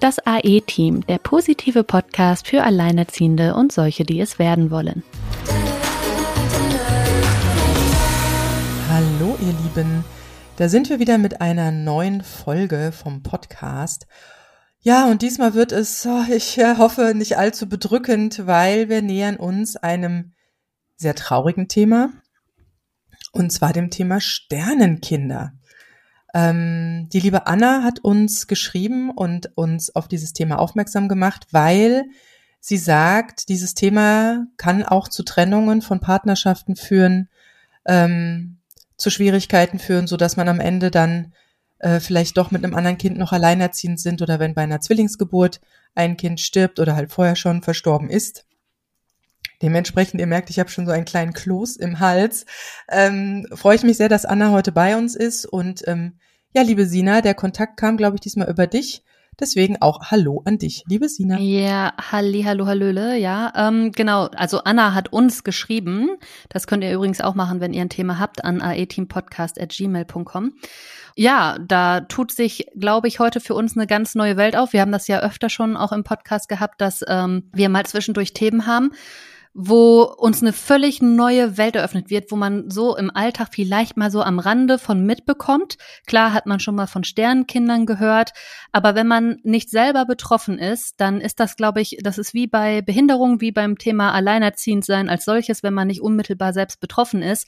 Das AE-Team, der positive Podcast für Alleinerziehende und solche, die es werden wollen. Hallo ihr Lieben, da sind wir wieder mit einer neuen Folge vom Podcast. Ja, und diesmal wird es, oh, ich äh, hoffe, nicht allzu bedrückend, weil wir nähern uns einem sehr traurigen Thema, und zwar dem Thema Sternenkinder. Ähm, die liebe Anna hat uns geschrieben und uns auf dieses Thema aufmerksam gemacht, weil sie sagt, dieses Thema kann auch zu Trennungen von Partnerschaften führen, ähm, zu Schwierigkeiten führen, so dass man am Ende dann äh, vielleicht doch mit einem anderen Kind noch alleinerziehend sind oder wenn bei einer Zwillingsgeburt ein Kind stirbt oder halt vorher schon verstorben ist. Dementsprechend, ihr merkt, ich habe schon so einen kleinen Kloß im Hals. Ähm, freue ich mich sehr, dass Anna heute bei uns ist. Und ähm, ja, liebe Sina, der Kontakt kam, glaube ich, diesmal über dich. Deswegen auch Hallo an dich, liebe Sina. Ja, halli, hallo, hallöle, ja. Ähm, genau, also Anna hat uns geschrieben. Das könnt ihr übrigens auch machen, wenn ihr ein Thema habt, an aeteampodcast.gmail.com. Ja, da tut sich, glaube ich, heute für uns eine ganz neue Welt auf. Wir haben das ja öfter schon auch im Podcast gehabt, dass ähm, wir mal zwischendurch Themen haben wo uns eine völlig neue Welt eröffnet wird, wo man so im Alltag vielleicht mal so am Rande von mitbekommt. Klar hat man schon mal von Sternenkindern gehört, aber wenn man nicht selber betroffen ist, dann ist das, glaube ich, das ist wie bei Behinderung, wie beim Thema Alleinerziehend sein als solches, wenn man nicht unmittelbar selbst betroffen ist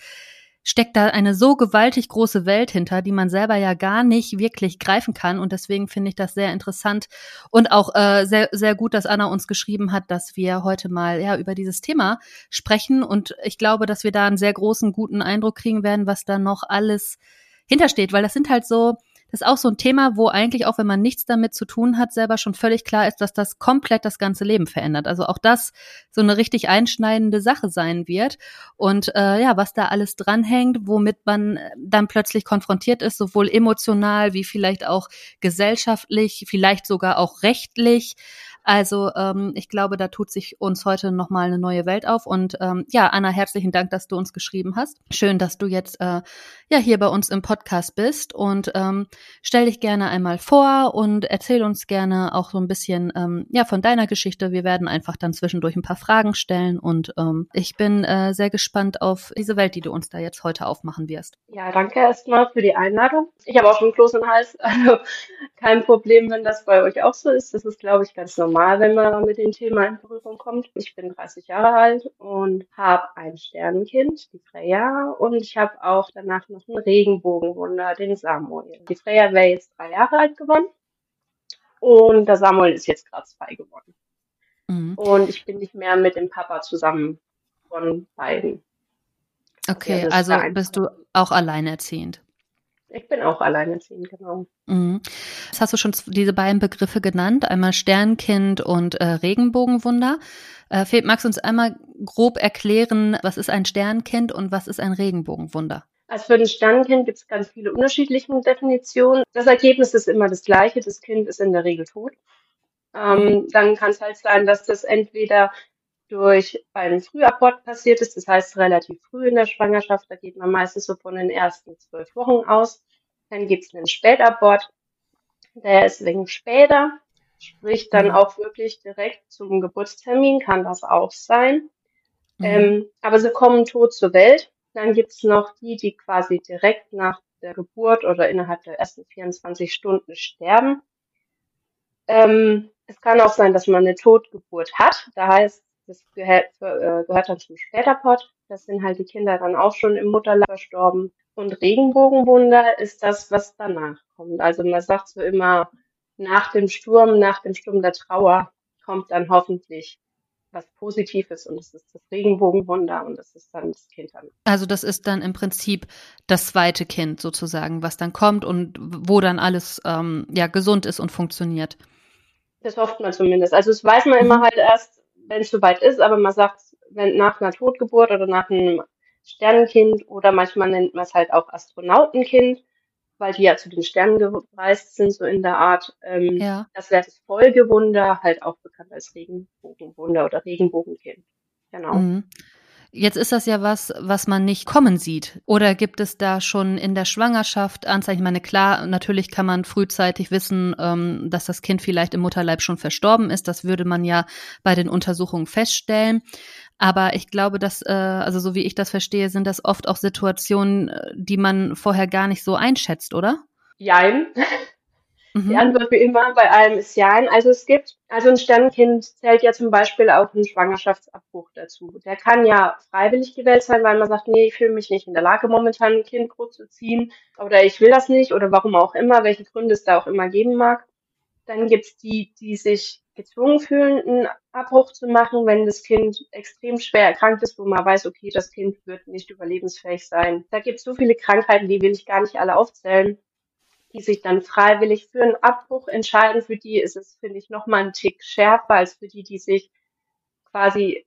steckt da eine so gewaltig große Welt hinter, die man selber ja gar nicht wirklich greifen kann. Und deswegen finde ich das sehr interessant und auch äh, sehr, sehr gut, dass Anna uns geschrieben hat, dass wir heute mal ja über dieses Thema sprechen. Und ich glaube, dass wir da einen sehr großen, guten Eindruck kriegen werden, was da noch alles hintersteht, weil das sind halt so, das ist auch so ein Thema, wo eigentlich auch, wenn man nichts damit zu tun hat, selber schon völlig klar ist, dass das komplett das ganze Leben verändert. Also auch das so eine richtig einschneidende Sache sein wird. Und äh, ja, was da alles dranhängt, womit man dann plötzlich konfrontiert ist, sowohl emotional wie vielleicht auch gesellschaftlich, vielleicht sogar auch rechtlich. Also ähm, ich glaube, da tut sich uns heute nochmal eine neue Welt auf. Und ähm, ja, Anna, herzlichen Dank, dass du uns geschrieben hast. Schön, dass du jetzt äh, ja hier bei uns im Podcast bist. Und ähm, stell dich gerne einmal vor und erzähl uns gerne auch so ein bisschen ähm, ja von deiner Geschichte. Wir werden einfach dann zwischendurch ein paar Fragen stellen. Und ähm, ich bin äh, sehr gespannt auf diese Welt, die du uns da jetzt heute aufmachen wirst. Ja, danke erstmal für die Einladung. Ich habe auch schon Kloß im Hals. Also kein Problem, wenn das bei euch auch so ist. Das ist, glaube ich, ganz normal normal, wenn man mit dem Thema in Berührung kommt. Ich bin 30 Jahre alt und habe ein Sternenkind, die Freya, und ich habe auch danach noch einen Regenbogenwunder, den Samuel. Die Freya wäre jetzt drei Jahre alt geworden und der Samuel ist jetzt gerade zwei geworden. Mhm. Und ich bin nicht mehr mit dem Papa zusammen von beiden. Okay, also, also bist du auch alleinerziehend. Ich bin auch alleinerziehend, genau. Mhm. Das hast du schon diese beiden Begriffe genannt, einmal Sternkind und äh, Regenbogenwunder. Äh, Philipp, magst du uns einmal grob erklären, was ist ein Sternkind und was ist ein Regenbogenwunder? Also für ein Sternkind gibt es ganz viele unterschiedliche Definitionen. Das Ergebnis ist immer das gleiche, das Kind ist in der Regel tot. Ähm, dann kann es halt sein, dass das entweder durch einen Frühabort passiert ist, das heißt relativ früh in der Schwangerschaft, da geht man meistens so von den ersten zwölf Wochen aus. Dann gibt es einen Spätabort, der ist wegen später, sprich dann mhm. auch wirklich direkt zum Geburtstermin, kann das auch sein. Mhm. Ähm, aber sie kommen tot zur Welt. Dann gibt es noch die, die quasi direkt nach der Geburt oder innerhalb der ersten 24 Stunden sterben. Ähm, es kann auch sein, dass man eine Totgeburt hat. Da heißt das gehört, äh, gehört dann zum Späterpott. Das sind halt die Kinder dann auch schon im Mutterleib verstorben. Und Regenbogenwunder ist das, was danach kommt. Also man sagt so immer, nach dem Sturm, nach dem Sturm der Trauer kommt dann hoffentlich was Positives und das ist das Regenbogenwunder und das ist dann das Kind dann. Also das ist dann im Prinzip das zweite Kind sozusagen, was dann kommt und wo dann alles ähm, ja gesund ist und funktioniert. Das hofft man zumindest. Also das weiß man immer halt erst wenn es soweit ist, aber man sagt, wenn nach einer Totgeburt oder nach einem Sternenkind oder manchmal nennt man es halt auch Astronautenkind, weil die ja zu den Sternen gereist sind, so in der Art. Ähm, ja. Das wäre das Folgewunder, halt auch bekannt als Regenbogenwunder oder Regenbogenkind. Genau. Mhm. Jetzt ist das ja was, was man nicht kommen sieht. Oder gibt es da schon in der Schwangerschaft Anzeichen? Ich meine, klar, natürlich kann man frühzeitig wissen, ähm, dass das Kind vielleicht im Mutterleib schon verstorben ist. Das würde man ja bei den Untersuchungen feststellen. Aber ich glaube, dass, äh, also so wie ich das verstehe, sind das oft auch Situationen, äh, die man vorher gar nicht so einschätzt, oder? Jein. Mhm. Die Antwort wie immer bei allem ist ja. Also es gibt, also ein Sternkind zählt ja zum Beispiel auch ein Schwangerschaftsabbruch dazu. Der kann ja freiwillig gewählt sein, weil man sagt, nee, ich fühle mich nicht in der Lage, momentan ein Kind großzuziehen oder ich will das nicht oder warum auch immer, welche Gründe es da auch immer geben mag. Dann gibt's die, die sich gezwungen fühlen, einen Abbruch zu machen, wenn das Kind extrem schwer erkrankt ist, wo man weiß, okay, das Kind wird nicht überlebensfähig sein. Da gibt's so viele Krankheiten, die will ich gar nicht alle aufzählen die sich dann freiwillig für einen Abbruch entscheiden. Für die ist es, finde ich, nochmal ein Tick schärfer als für die, die sich quasi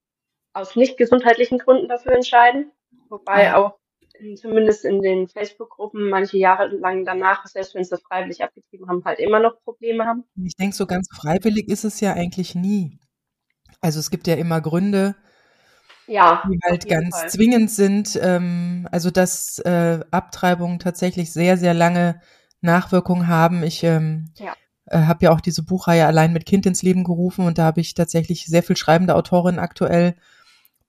aus nicht gesundheitlichen Gründen dafür entscheiden. Wobei auch in, zumindest in den Facebook-Gruppen manche Jahre lang danach, selbst wenn sie das freiwillig abgetrieben haben, halt immer noch Probleme haben. Ich denke, so ganz freiwillig ist es ja eigentlich nie. Also es gibt ja immer Gründe, ja, die halt ganz Fall. zwingend sind. Ähm, also dass äh, Abtreibungen tatsächlich sehr, sehr lange Nachwirkungen haben. Ich ähm, ja. äh, habe ja auch diese Buchreihe allein mit Kind ins Leben gerufen und da habe ich tatsächlich sehr viel schreibende Autorinnen aktuell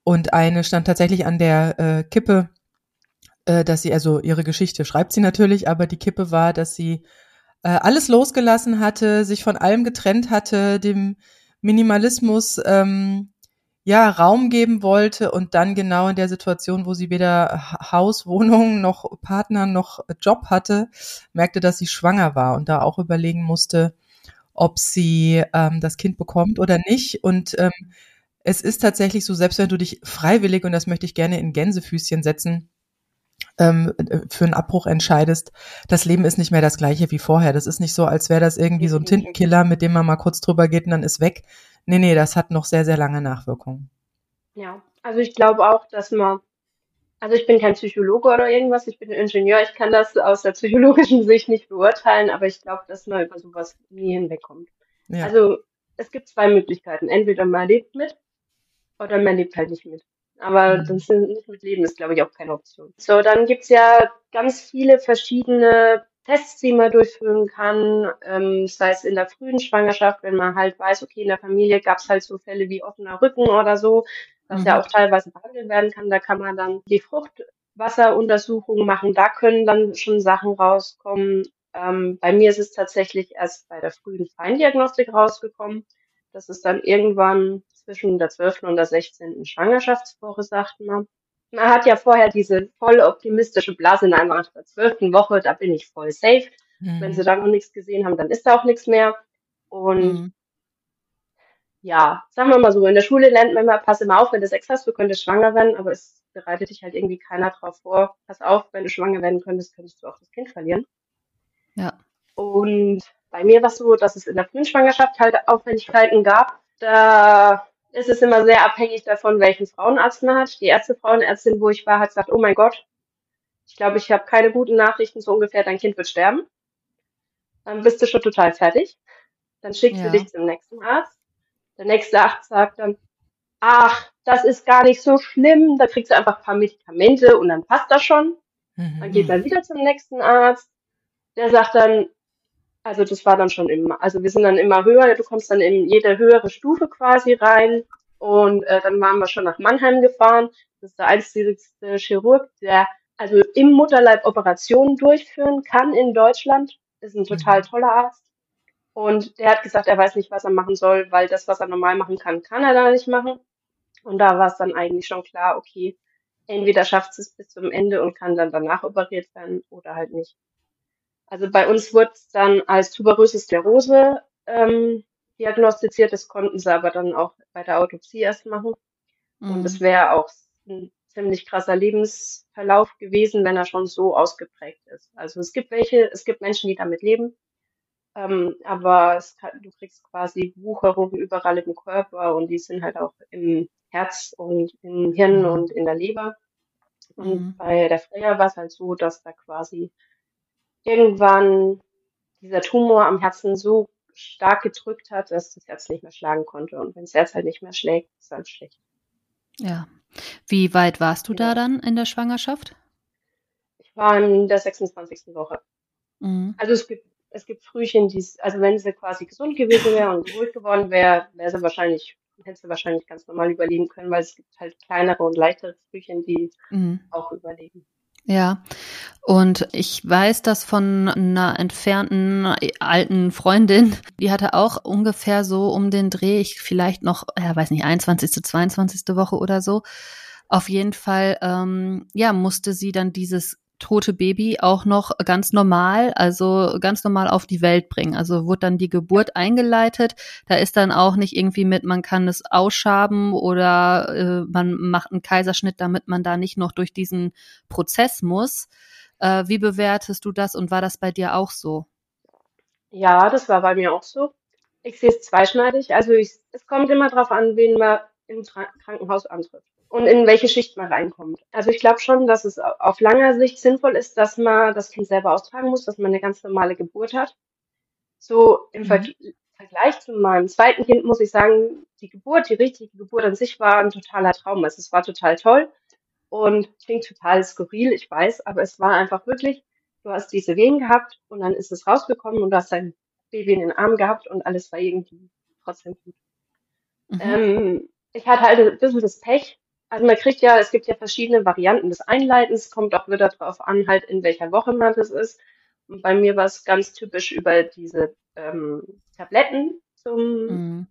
und eine stand tatsächlich an der äh, Kippe, äh, dass sie also ihre Geschichte schreibt sie natürlich, aber die Kippe war, dass sie äh, alles losgelassen hatte, sich von allem getrennt hatte, dem Minimalismus ähm, ja, Raum geben wollte und dann genau in der Situation, wo sie weder Haus, Wohnung noch Partner noch Job hatte, merkte, dass sie schwanger war und da auch überlegen musste, ob sie ähm, das Kind bekommt oder nicht. Und ähm, es ist tatsächlich so, selbst wenn du dich freiwillig, und das möchte ich gerne in Gänsefüßchen setzen, ähm, für einen Abbruch entscheidest, das Leben ist nicht mehr das gleiche wie vorher. Das ist nicht so, als wäre das irgendwie so ein Tintenkiller, mit dem man mal kurz drüber geht und dann ist weg. Nee, nee, das hat noch sehr, sehr lange Nachwirkungen. Ja, also ich glaube auch, dass man, also ich bin kein Psychologe oder irgendwas, ich bin Ingenieur, ich kann das aus der psychologischen Sicht nicht beurteilen, aber ich glaube, dass man über sowas nie hinwegkommt. Ja. Also es gibt zwei Möglichkeiten. Entweder man lebt mit oder man lebt halt nicht mit. Aber mhm. das nicht mit Leben ist, glaube ich, auch keine Option. So, dann gibt's ja ganz viele verschiedene Tests, die man durchführen kann, ähm, sei es in der frühen Schwangerschaft, wenn man halt weiß, okay, in der Familie gab es halt so Fälle wie offener Rücken oder so, was mhm. ja auch teilweise behandelt werden kann. Da kann man dann die Fruchtwasseruntersuchung machen. Da können dann schon Sachen rauskommen. Ähm, bei mir ist es tatsächlich erst bei der frühen Feindiagnostik rausgekommen. Das ist dann irgendwann zwischen der 12. und der 16. Schwangerschaftswoche, sagt man man hat ja vorher diese voll optimistische Blase, nein, nach der zwölften Woche, da bin ich voll safe. Mhm. Wenn sie da noch nichts gesehen haben, dann ist da auch nichts mehr. Und mhm. ja, sagen wir mal so, in der Schule lernt man immer, pass immer auf, wenn du Sex hast, du könntest schwanger werden, aber es bereitet dich halt irgendwie keiner drauf vor. Pass auf, wenn du schwanger werden könntest, könntest du auch das Kind verlieren. Ja. Und bei mir war es so, dass es in der frühen Schwangerschaft halt Auffälligkeiten gab. Da ist es immer sehr abhängig davon, welchen Frauenarzt man hat. Die erste Frauenärztin, wo ich war, hat gesagt, oh mein Gott, ich glaube, ich habe keine guten Nachrichten, so ungefähr, dein Kind wird sterben. Dann bist du schon total fertig. Dann schickst ja. du dich zum nächsten Arzt. Der nächste Arzt sagt dann, ach, das ist gar nicht so schlimm, da kriegst du einfach ein paar Medikamente und dann passt das schon. Mhm. Dann geht man wieder zum nächsten Arzt. Der sagt dann, also das war dann schon immer, also wir sind dann immer höher, du kommst dann in jede höhere Stufe quasi rein. Und äh, dann waren wir schon nach Mannheim gefahren. Das ist der einzigste Chirurg, der also im Mutterleib Operationen durchführen kann in Deutschland. Ist ein total mhm. toller Arzt. Und der hat gesagt, er weiß nicht, was er machen soll, weil das, was er normal machen kann, kann er da nicht machen. Und da war es dann eigentlich schon klar, okay, entweder schafft es bis zum Ende und kann dann danach operiert werden oder halt nicht. Also bei uns wurde es dann als tuberöse Sklerose ähm, diagnostiziert. Das konnten sie aber dann auch bei der Autopsie erst machen. Mhm. Und es wäre auch ein ziemlich krasser Lebensverlauf gewesen, wenn er schon so ausgeprägt ist. Also es gibt welche, es gibt Menschen, die damit leben. Ähm, aber kann, du kriegst quasi Wucherungen überall im Körper und die sind halt auch im Herz und im Hirn mhm. und in der Leber. Und mhm. bei der Freya war es halt so, dass da quasi irgendwann dieser Tumor am Herzen so stark gedrückt hat, dass das Herz nicht mehr schlagen konnte. Und wenn das Herz halt nicht mehr schlägt, ist halt schlecht. Ja. Wie weit warst du ja. da dann in der Schwangerschaft? Ich war in der 26. Woche. Mhm. Also es gibt, es gibt Frühchen, die, also wenn sie quasi gesund gewesen wäre und ruhig geworden wäre, wäre sie wahrscheinlich, hätte sie wahrscheinlich ganz normal überleben können, weil es gibt halt kleinere und leichtere Frühchen, die mhm. auch überleben. Ja, und ich weiß das von einer entfernten alten Freundin, die hatte auch ungefähr so um den Dreh, ich vielleicht noch, ja, weiß nicht, 21., 22. Woche oder so. Auf jeden Fall, ähm, ja, musste sie dann dieses tote Baby auch noch ganz normal, also ganz normal auf die Welt bringen. Also wurde dann die Geburt eingeleitet. Da ist dann auch nicht irgendwie mit, man kann es ausschaben oder äh, man macht einen Kaiserschnitt, damit man da nicht noch durch diesen Prozess muss. Äh, wie bewertest du das und war das bei dir auch so? Ja, das war bei mir auch so. Ich sehe es zweischneidig. Also ich, es kommt immer darauf an, wen man im Krankenhaus antrifft und in welche Schicht man reinkommt. Also ich glaube schon, dass es auf langer Sicht sinnvoll ist, dass man das Kind selber austragen muss, dass man eine ganz normale Geburt hat. So im mhm. Vergleich zu meinem zweiten Kind muss ich sagen, die Geburt, die richtige Geburt an sich war ein totaler Traum. Also es war total toll und klingt total skurril, ich weiß, aber es war einfach wirklich, du hast diese Wehen gehabt und dann ist es rausgekommen und du hast dein Baby in den Arm gehabt und alles war irgendwie trotzdem gut. Mhm. Ähm, ich hatte halt ein bisschen das Pech, also man kriegt ja, es gibt ja verschiedene Varianten des Einleitens, kommt auch wieder darauf an, halt in welcher Woche man das ist. Und bei mir war es ganz typisch über diese ähm, Tabletten zum mhm.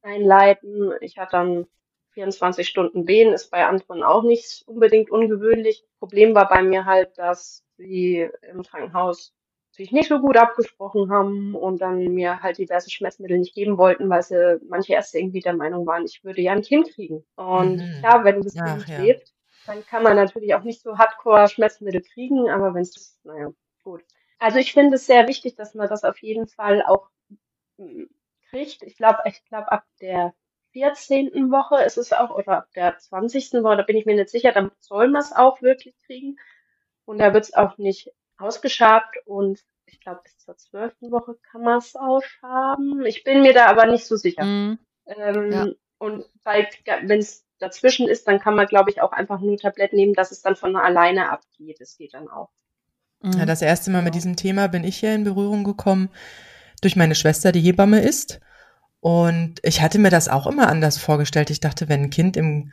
Einleiten. Ich hatte dann 24 Stunden Wehen, ist bei anderen auch nicht unbedingt ungewöhnlich. Problem war bei mir halt, dass sie im Krankenhaus sich nicht so gut abgesprochen haben und dann mir halt diverse Schmerzmittel nicht geben wollten, weil sie manche Ärzte irgendwie der Meinung waren, ich würde ja ein Kind kriegen. Und mhm. klar, wenn das Ach, Kind ja. lebt, dann kann man natürlich auch nicht so hardcore Schmerzmittel kriegen, aber wenn es, naja, gut. Also ich finde es sehr wichtig, dass man das auf jeden Fall auch hm, kriegt. Ich glaube, ich glaube ab der 14. Woche ist es auch, oder ab der 20. Woche, da bin ich mir nicht sicher, dann soll man es auch wirklich kriegen. Und da wird es auch nicht ausgeschabt und ich glaube, bis zur zwölften Woche kann man es ausschaben. Ich bin mir da aber nicht so sicher. Mm. Ähm, ja. Und wenn es dazwischen ist, dann kann man, glaube ich, auch einfach nur Tablett nehmen, dass es dann von alleine abgeht. Das geht dann auch. Ja, das erste Mal mit diesem Thema bin ich hier in Berührung gekommen durch meine Schwester, die Hebamme ist. Und ich hatte mir das auch immer anders vorgestellt. Ich dachte, wenn ein Kind im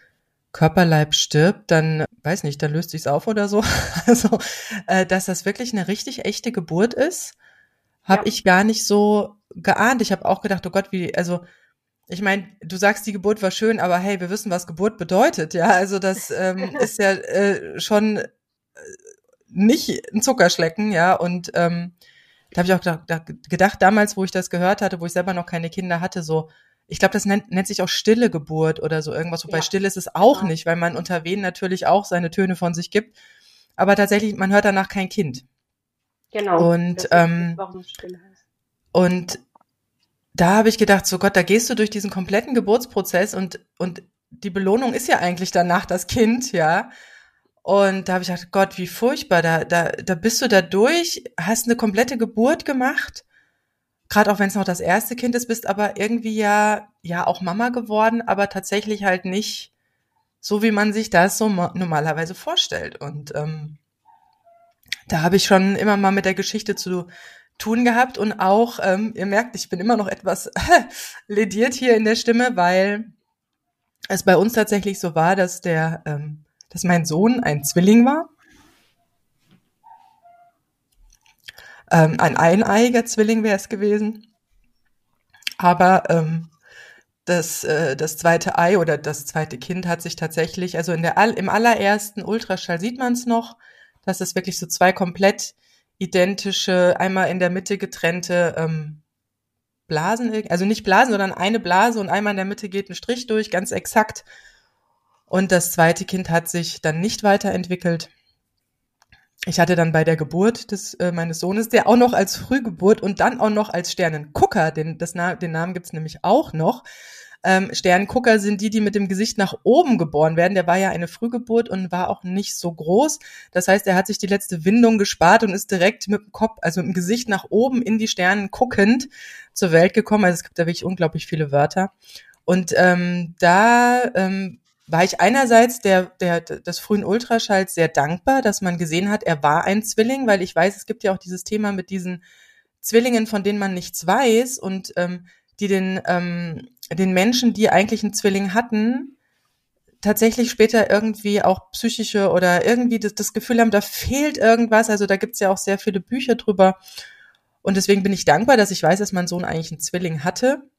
Körperleib stirbt, dann weiß nicht, dann löst sich's auf oder so. Also, äh, dass das wirklich eine richtig echte Geburt ist, habe ja. ich gar nicht so geahnt. Ich habe auch gedacht, oh Gott, wie, also ich meine, du sagst, die Geburt war schön, aber hey, wir wissen, was Geburt bedeutet, ja. Also das ähm, ist ja äh, schon äh, nicht ein Zuckerschlecken, ja. Und ähm, da habe ich auch gedacht, gedacht, damals, wo ich das gehört hatte, wo ich selber noch keine Kinder hatte, so, ich glaube, das nennt, nennt sich auch stille Geburt oder so irgendwas, wobei ja. still ist es auch ja. nicht, weil man unter Wehen natürlich auch seine Töne von sich gibt. Aber tatsächlich, man hört danach kein Kind. Genau. Und, ähm, und da habe ich gedacht, so Gott, da gehst du durch diesen kompletten Geburtsprozess und, und die Belohnung ist ja eigentlich danach das Kind, ja. Und da habe ich gedacht, Gott, wie furchtbar, da, da, da bist du da durch, hast eine komplette Geburt gemacht gerade auch wenn es noch das erste Kind ist, bist aber irgendwie ja, ja auch Mama geworden, aber tatsächlich halt nicht so, wie man sich das so normalerweise vorstellt. Und ähm, da habe ich schon immer mal mit der Geschichte zu tun gehabt und auch, ähm, ihr merkt, ich bin immer noch etwas lediert hier in der Stimme, weil es bei uns tatsächlich so war, dass der, ähm, dass mein Sohn ein Zwilling war Ähm, ein eineiiger Zwilling wäre es gewesen. Aber ähm, das, äh, das zweite Ei oder das zweite Kind hat sich tatsächlich, also in der im allerersten Ultraschall sieht man es noch, dass es wirklich so zwei komplett identische, einmal in der Mitte getrennte ähm, Blasen, also nicht Blasen, sondern eine Blase und einmal in der Mitte geht ein Strich durch, ganz exakt. Und das zweite Kind hat sich dann nicht weiterentwickelt ich hatte dann bei der Geburt des äh, meines Sohnes, der auch noch als Frühgeburt und dann auch noch als Sternengucker, den, das, den Namen gibt's nämlich auch noch. Ähm, Sternengucker sind die, die mit dem Gesicht nach oben geboren werden. Der war ja eine Frühgeburt und war auch nicht so groß. Das heißt, er hat sich die letzte Windung gespart und ist direkt mit dem Kopf, also mit dem Gesicht nach oben in die Sternen guckend zur Welt gekommen. Also es gibt da wirklich unglaublich viele Wörter. Und ähm, da ähm, war ich einerseits der, der, des frühen Ultraschalls sehr dankbar, dass man gesehen hat, er war ein Zwilling, weil ich weiß, es gibt ja auch dieses Thema mit diesen Zwillingen, von denen man nichts weiß und ähm, die den, ähm, den Menschen, die eigentlich einen Zwilling hatten, tatsächlich später irgendwie auch psychische oder irgendwie das, das Gefühl haben, da fehlt irgendwas. Also da gibt's ja auch sehr viele Bücher drüber. Und deswegen bin ich dankbar, dass ich weiß, dass mein Sohn eigentlich einen Zwilling hatte.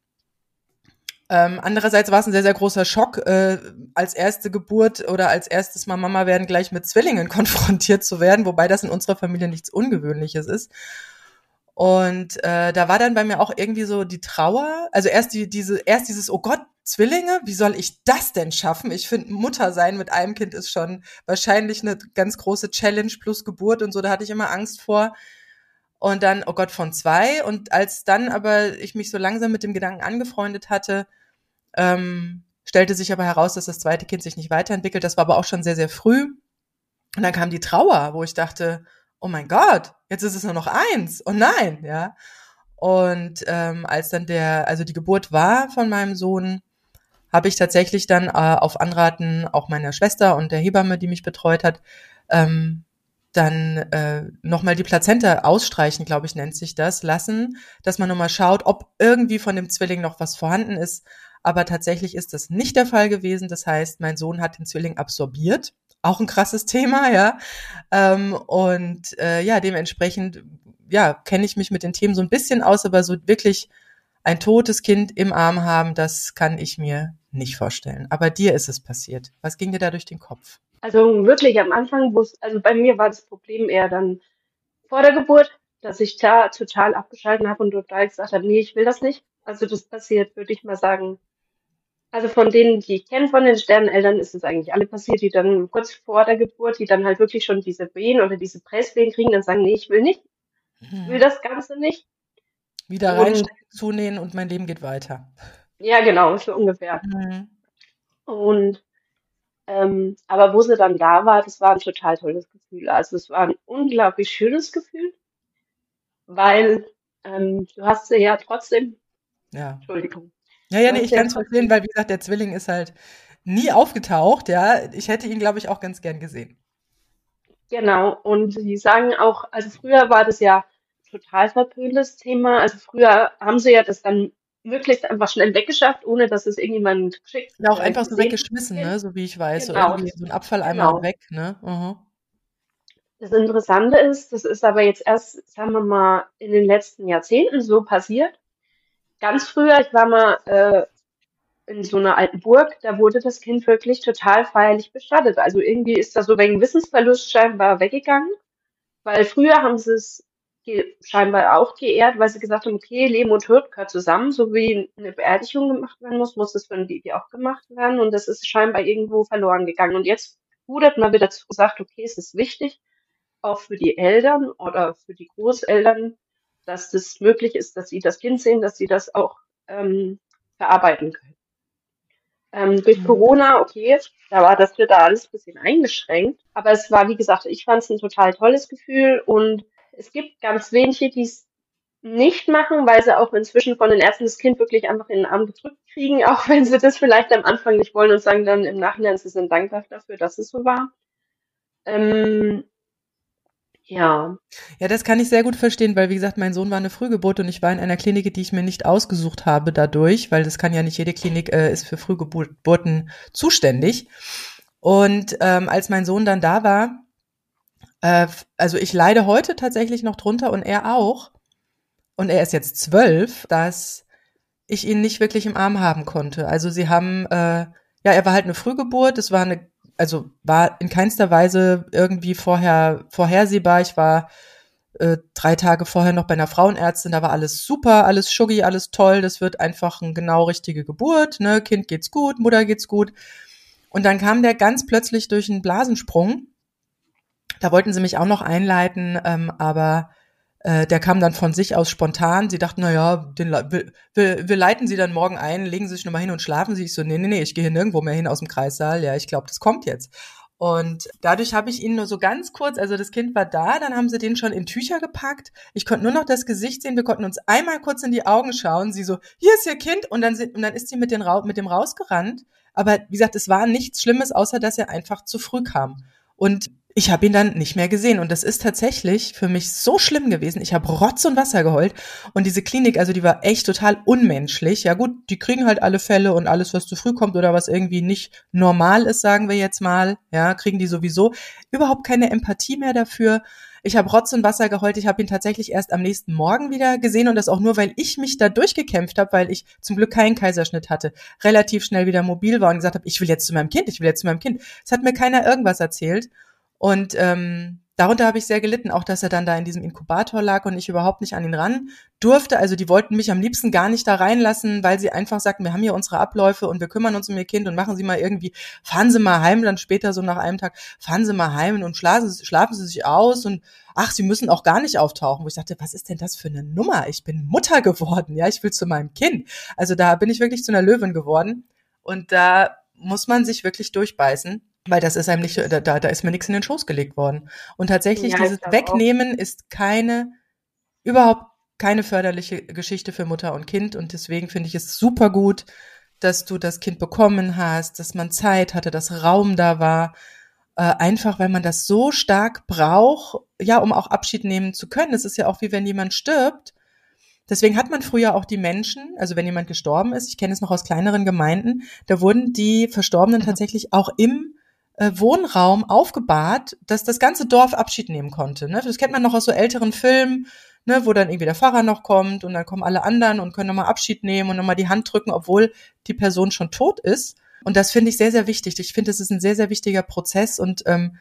Ähm, andererseits war es ein sehr, sehr großer Schock, äh, als erste Geburt oder als erstes Mal Mama werden gleich mit Zwillingen konfrontiert zu werden, wobei das in unserer Familie nichts Ungewöhnliches ist. Und äh, da war dann bei mir auch irgendwie so die Trauer, also erst die, diese, erst dieses, oh Gott, Zwillinge, wie soll ich das denn schaffen? Ich finde, Mutter sein mit einem Kind ist schon wahrscheinlich eine ganz große Challenge plus Geburt und so, da hatte ich immer Angst vor. Und dann, oh Gott, von zwei. Und als dann aber ich mich so langsam mit dem Gedanken angefreundet hatte, ähm, stellte sich aber heraus, dass das zweite Kind sich nicht weiterentwickelt. Das war aber auch schon sehr, sehr früh. Und dann kam die Trauer, wo ich dachte, oh mein Gott, jetzt ist es nur noch eins. Oh nein, ja. Und ähm, als dann der, also die Geburt war von meinem Sohn, habe ich tatsächlich dann äh, auf Anraten auch meiner Schwester und der Hebamme, die mich betreut hat, ähm, dann äh, nochmal die Plazenta ausstreichen, glaube ich, nennt sich das, lassen, dass man nochmal schaut, ob irgendwie von dem Zwilling noch was vorhanden ist. Aber tatsächlich ist das nicht der Fall gewesen. Das heißt, mein Sohn hat den Zwilling absorbiert auch ein krasses Thema, ja. Ähm, und äh, ja, dementsprechend, ja, kenne ich mich mit den Themen so ein bisschen aus, aber so wirklich ein totes Kind im Arm haben, das kann ich mir nicht vorstellen. Aber dir ist es passiert. Was ging dir da durch den Kopf? Also wirklich am Anfang, wo es, also bei mir war das Problem eher dann vor der Geburt, dass ich da total abgeschalten habe und total gesagt habe, nee, ich will das nicht. Also das passiert, würde ich mal sagen, also von denen, die ich kenne, von den Sterneneltern, ist es eigentlich alle passiert, die dann kurz vor der Geburt, die dann halt wirklich schon diese Wehen oder diese Presswehen kriegen, dann sagen, nee, ich will nicht, ich will mhm. das Ganze nicht. Wieder reinstecken, zunähen und mein Leben geht weiter. Ja, genau, so ungefähr. Mhm. Und ähm, aber wo sie dann da war, das war ein total tolles Gefühl. Also es war ein unglaublich schönes Gefühl, weil ähm, du hast sie ja trotzdem. Ja. Entschuldigung. Ja, ja, nee, ich kann es verstehen, weil wie gesagt, der Zwilling ist halt nie aufgetaucht, ja. Ich hätte ihn, glaube ich, auch ganz gern gesehen. Genau, und sie sagen auch, also früher war das ja total verpöntes Thema. Also früher haben sie ja das dann möglichst einfach schnell weggeschafft, ohne dass es irgendjemand schickt. Ja, auch einfach so weggeschmissen, ne, so wie ich weiß. Genau. So, irgendwie so ein Abfalleimer genau. weg, ne? Uh Das Interessante ist, das ist aber jetzt erst, sagen wir mal, in den letzten Jahrzehnten so passiert, ganz früher, ich war mal äh, in so einer alten Burg, da wurde das Kind wirklich total feierlich bestattet. Also irgendwie ist das so wegen Wissensverlust scheinbar weggegangen, weil früher haben sie es scheinbar auch geehrt, weil sie gesagt haben, okay, Leben und Tod gehört zusammen, so wie eine Beerdigung gemacht werden muss, muss das für ein Baby auch gemacht werden und das ist scheinbar irgendwo verloren gegangen. Und jetzt rudert man wieder zu, sagt, okay, es ist wichtig, auch für die Eltern oder für die Großeltern, dass das möglich ist, dass sie das Kind sehen, dass sie das auch ähm, verarbeiten können. Ähm, durch mhm. Corona, okay, da war das da alles ein bisschen eingeschränkt, aber es war, wie gesagt, ich fand es ein total tolles Gefühl und es gibt ganz wenige, die es nicht machen, weil sie auch inzwischen von den Ärzten das Kind wirklich einfach in den Arm gedrückt kriegen, auch wenn sie das vielleicht am Anfang nicht wollen und sagen dann im Nachhinein, sie sind dankbar dafür, dass es so war. Ähm, ja. Ja, das kann ich sehr gut verstehen, weil wie gesagt, mein Sohn war eine Frühgeburt und ich war in einer Klinik, die ich mir nicht ausgesucht habe dadurch, weil das kann ja nicht jede Klinik äh, ist für Frühgeburten zuständig. Und ähm, als mein Sohn dann da war, äh, also ich leide heute tatsächlich noch drunter und er auch. Und er ist jetzt zwölf, dass ich ihn nicht wirklich im Arm haben konnte. Also sie haben, äh, ja, er war halt eine Frühgeburt, es war eine also war in keinster Weise irgendwie vorher vorhersehbar. Ich war äh, drei Tage vorher noch bei einer Frauenärztin, da war alles super, alles schuggi, alles toll, das wird einfach eine genau richtige Geburt, ne? Kind geht's gut, Mutter geht's gut. Und dann kam der ganz plötzlich durch einen Blasensprung. Da wollten sie mich auch noch einleiten, ähm, aber äh, der kam dann von sich aus spontan. Sie dachten, na ja, den, wir, wir, leiten Sie dann morgen ein, legen Sie sich nochmal hin und schlafen Sie. Ich so, nee, nee, nee, ich gehe nirgendwo mehr hin aus dem Kreissaal. Ja, ich glaube, das kommt jetzt. Und dadurch habe ich ihn nur so ganz kurz, also das Kind war da, dann haben sie den schon in Tücher gepackt. Ich konnte nur noch das Gesicht sehen, wir konnten uns einmal kurz in die Augen schauen. Sie so, hier ist ihr Kind und dann, sind, und dann ist sie mit, den, mit dem rausgerannt. Aber wie gesagt, es war nichts Schlimmes, außer dass er einfach zu früh kam. Und ich habe ihn dann nicht mehr gesehen. Und das ist tatsächlich für mich so schlimm gewesen. Ich habe Rotz und Wasser geheult. Und diese Klinik, also die war echt total unmenschlich. Ja gut, die kriegen halt alle Fälle und alles, was zu früh kommt oder was irgendwie nicht normal ist, sagen wir jetzt mal, ja, kriegen die sowieso überhaupt keine Empathie mehr dafür. Ich habe Rotz und Wasser geheult. Ich habe ihn tatsächlich erst am nächsten Morgen wieder gesehen und das auch nur, weil ich mich da durchgekämpft habe, weil ich zum Glück keinen Kaiserschnitt hatte, relativ schnell wieder mobil war und gesagt habe, ich will jetzt zu meinem Kind, ich will jetzt zu meinem Kind. Es hat mir keiner irgendwas erzählt. Und ähm, darunter habe ich sehr gelitten, auch dass er dann da in diesem Inkubator lag und ich überhaupt nicht an ihn ran durfte. Also die wollten mich am liebsten gar nicht da reinlassen, weil sie einfach sagten, wir haben hier unsere Abläufe und wir kümmern uns um ihr Kind und machen Sie mal irgendwie, fahren Sie mal heim, dann später so nach einem Tag, fahren Sie mal heim und schlafen, schlafen Sie sich aus und ach, Sie müssen auch gar nicht auftauchen. Wo ich dachte, was ist denn das für eine Nummer? Ich bin Mutter geworden, ja, ich will zu meinem Kind. Also da bin ich wirklich zu einer Löwin geworden und da muss man sich wirklich durchbeißen. Weil das ist einem nicht, da, da ist mir nichts in den Schoß gelegt worden. Und tatsächlich, ja, dieses Wegnehmen auch. ist keine, überhaupt keine förderliche Geschichte für Mutter und Kind. Und deswegen finde ich es super gut, dass du das Kind bekommen hast, dass man Zeit hatte, dass Raum da war. Äh, einfach, weil man das so stark braucht, ja, um auch Abschied nehmen zu können. Es ist ja auch wie wenn jemand stirbt. Deswegen hat man früher auch die Menschen, also wenn jemand gestorben ist, ich kenne es noch aus kleineren Gemeinden, da wurden die Verstorbenen tatsächlich auch im Wohnraum aufgebahrt, dass das ganze Dorf Abschied nehmen konnte. Ne? Das kennt man noch aus so älteren Filmen, ne, wo dann irgendwie der Pfarrer noch kommt und dann kommen alle anderen und können nochmal Abschied nehmen und nochmal die Hand drücken, obwohl die Person schon tot ist. Und das finde ich sehr, sehr wichtig. Ich finde, es ist ein sehr, sehr wichtiger Prozess und ähm,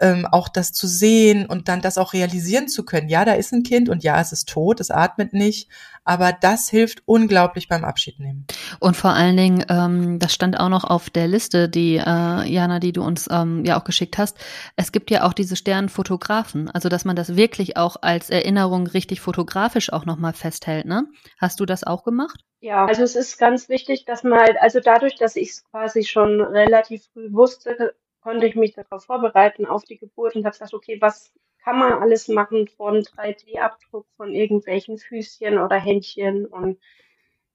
ähm, auch das zu sehen und dann das auch realisieren zu können. Ja, da ist ein Kind und ja, es ist tot, es atmet nicht, aber das hilft unglaublich beim Abschied nehmen. Und vor allen Dingen, ähm, das stand auch noch auf der Liste, die äh, Jana, die du uns ähm, ja auch geschickt hast. Es gibt ja auch diese Sternfotografen, also dass man das wirklich auch als Erinnerung richtig fotografisch auch nochmal festhält. Ne? Hast du das auch gemacht? Ja, also es ist ganz wichtig, dass man halt, also dadurch, dass ich es quasi schon relativ früh wusste, konnte ich mich darauf vorbereiten, auf die Geburt und habe gesagt, okay, was kann man alles machen von 3D-Abdruck von irgendwelchen Füßchen oder Händchen und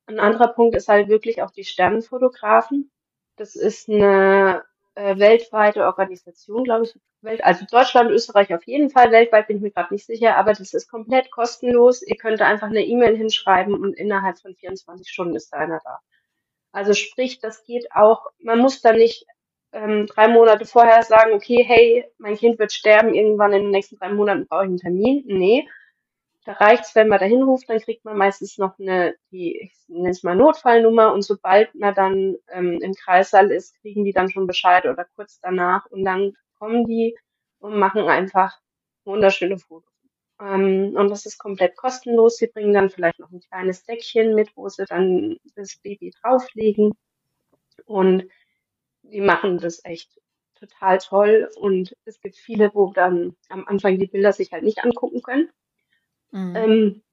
ein anderer Punkt ist halt wirklich auch die Sternenfotografen. Das ist eine äh, weltweite Organisation, glaube ich. Welt, also Deutschland, Österreich auf jeden Fall, weltweit bin ich mir gerade nicht sicher, aber das ist komplett kostenlos. Ihr könnt einfach eine E-Mail hinschreiben und innerhalb von 24 Stunden ist da einer da. Also sprich, das geht auch, man muss da nicht ähm, drei Monate vorher sagen, okay, hey, mein Kind wird sterben, irgendwann in den nächsten drei Monaten brauche ich einen Termin. Nee, da reicht's, wenn man da hinruft, dann kriegt man meistens noch eine, die, ich nenne es mal Notfallnummer und sobald man dann ähm, im Kreissaal ist, kriegen die dann schon Bescheid oder kurz danach und dann kommen die und machen einfach wunderschöne Fotos. Ähm, und das ist komplett kostenlos. Sie bringen dann vielleicht noch ein kleines Deckchen mit, wo sie dann das Baby drauflegen. Und die machen das echt total toll und es gibt viele, wo dann am Anfang die Bilder sich halt nicht angucken können. Mhm. Ähm,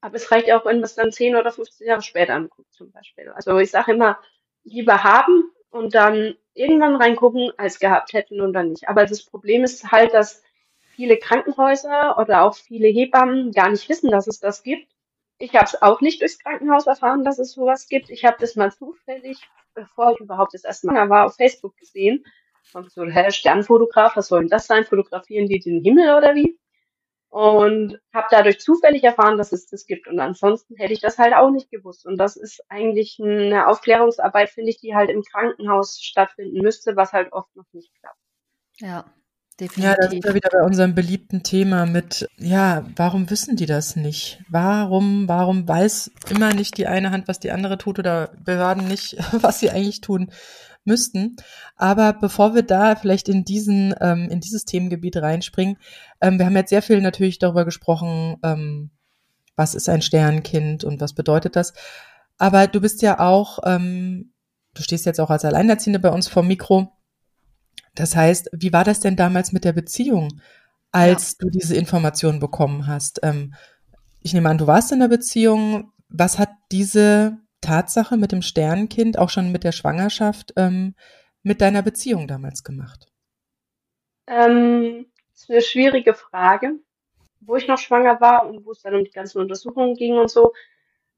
aber es reicht auch, wenn man es dann 10 oder 15 Jahre später anguckt, zum Beispiel. Also ich sage immer, lieber haben und dann irgendwann reingucken, als gehabt hätten und dann nicht. Aber das Problem ist halt, dass viele Krankenhäuser oder auch viele Hebammen gar nicht wissen, dass es das gibt. Ich habe es auch nicht durchs Krankenhaus erfahren, dass es sowas gibt. Ich habe das mal zufällig bevor ich überhaupt das erste Mal war, auf Facebook gesehen. Und so, hä, Sternfotograf, was soll denn das sein? Fotografieren die den Himmel oder wie? Und habe dadurch zufällig erfahren, dass es das gibt. Und ansonsten hätte ich das halt auch nicht gewusst. Und das ist eigentlich eine Aufklärungsarbeit, finde ich, die halt im Krankenhaus stattfinden müsste, was halt oft noch nicht klappt. Ja, Definitiv. Ja, da sind wir wieder bei unserem beliebten Thema mit, ja, warum wissen die das nicht? Warum, warum weiß immer nicht die eine Hand, was die andere tut oder Behörden nicht, was sie eigentlich tun müssten? Aber bevor wir da vielleicht in diesen, ähm, in dieses Themengebiet reinspringen, ähm, wir haben jetzt sehr viel natürlich darüber gesprochen, ähm, was ist ein Sternkind und was bedeutet das? Aber du bist ja auch, ähm, du stehst jetzt auch als Alleinerziehende bei uns vom Mikro das heißt, wie war das denn damals mit der Beziehung, als ja. du diese Informationen bekommen hast? Ähm, ich nehme an, du warst in der Beziehung. Was hat diese Tatsache mit dem Sternenkind, auch schon mit der Schwangerschaft, ähm, mit deiner Beziehung damals gemacht? Ähm, das ist eine schwierige Frage. Wo ich noch schwanger war und wo es dann um die ganzen Untersuchungen ging und so,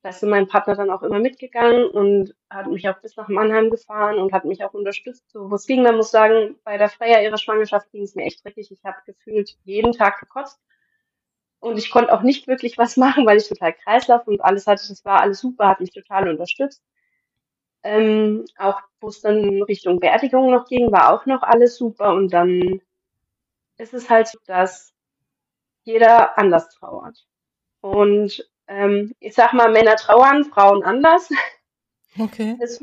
da ist mein Partner dann auch immer mitgegangen und hat mich auch bis nach Mannheim gefahren und hat mich auch unterstützt, so wo es ging. Man muss sagen, bei der Freya ihrer Schwangerschaft ging es mir echt dreckig. Ich habe gefühlt jeden Tag gekotzt und ich konnte auch nicht wirklich was machen, weil ich total Kreislauf und alles hatte. Das war alles super, hat mich total unterstützt. Ähm, auch wo es dann Richtung Beerdigung noch ging, war auch noch alles super. Und dann ist es halt so, dass jeder anders trauert. Und ähm, ich sag mal, Männer trauern, Frauen anders. Okay. Das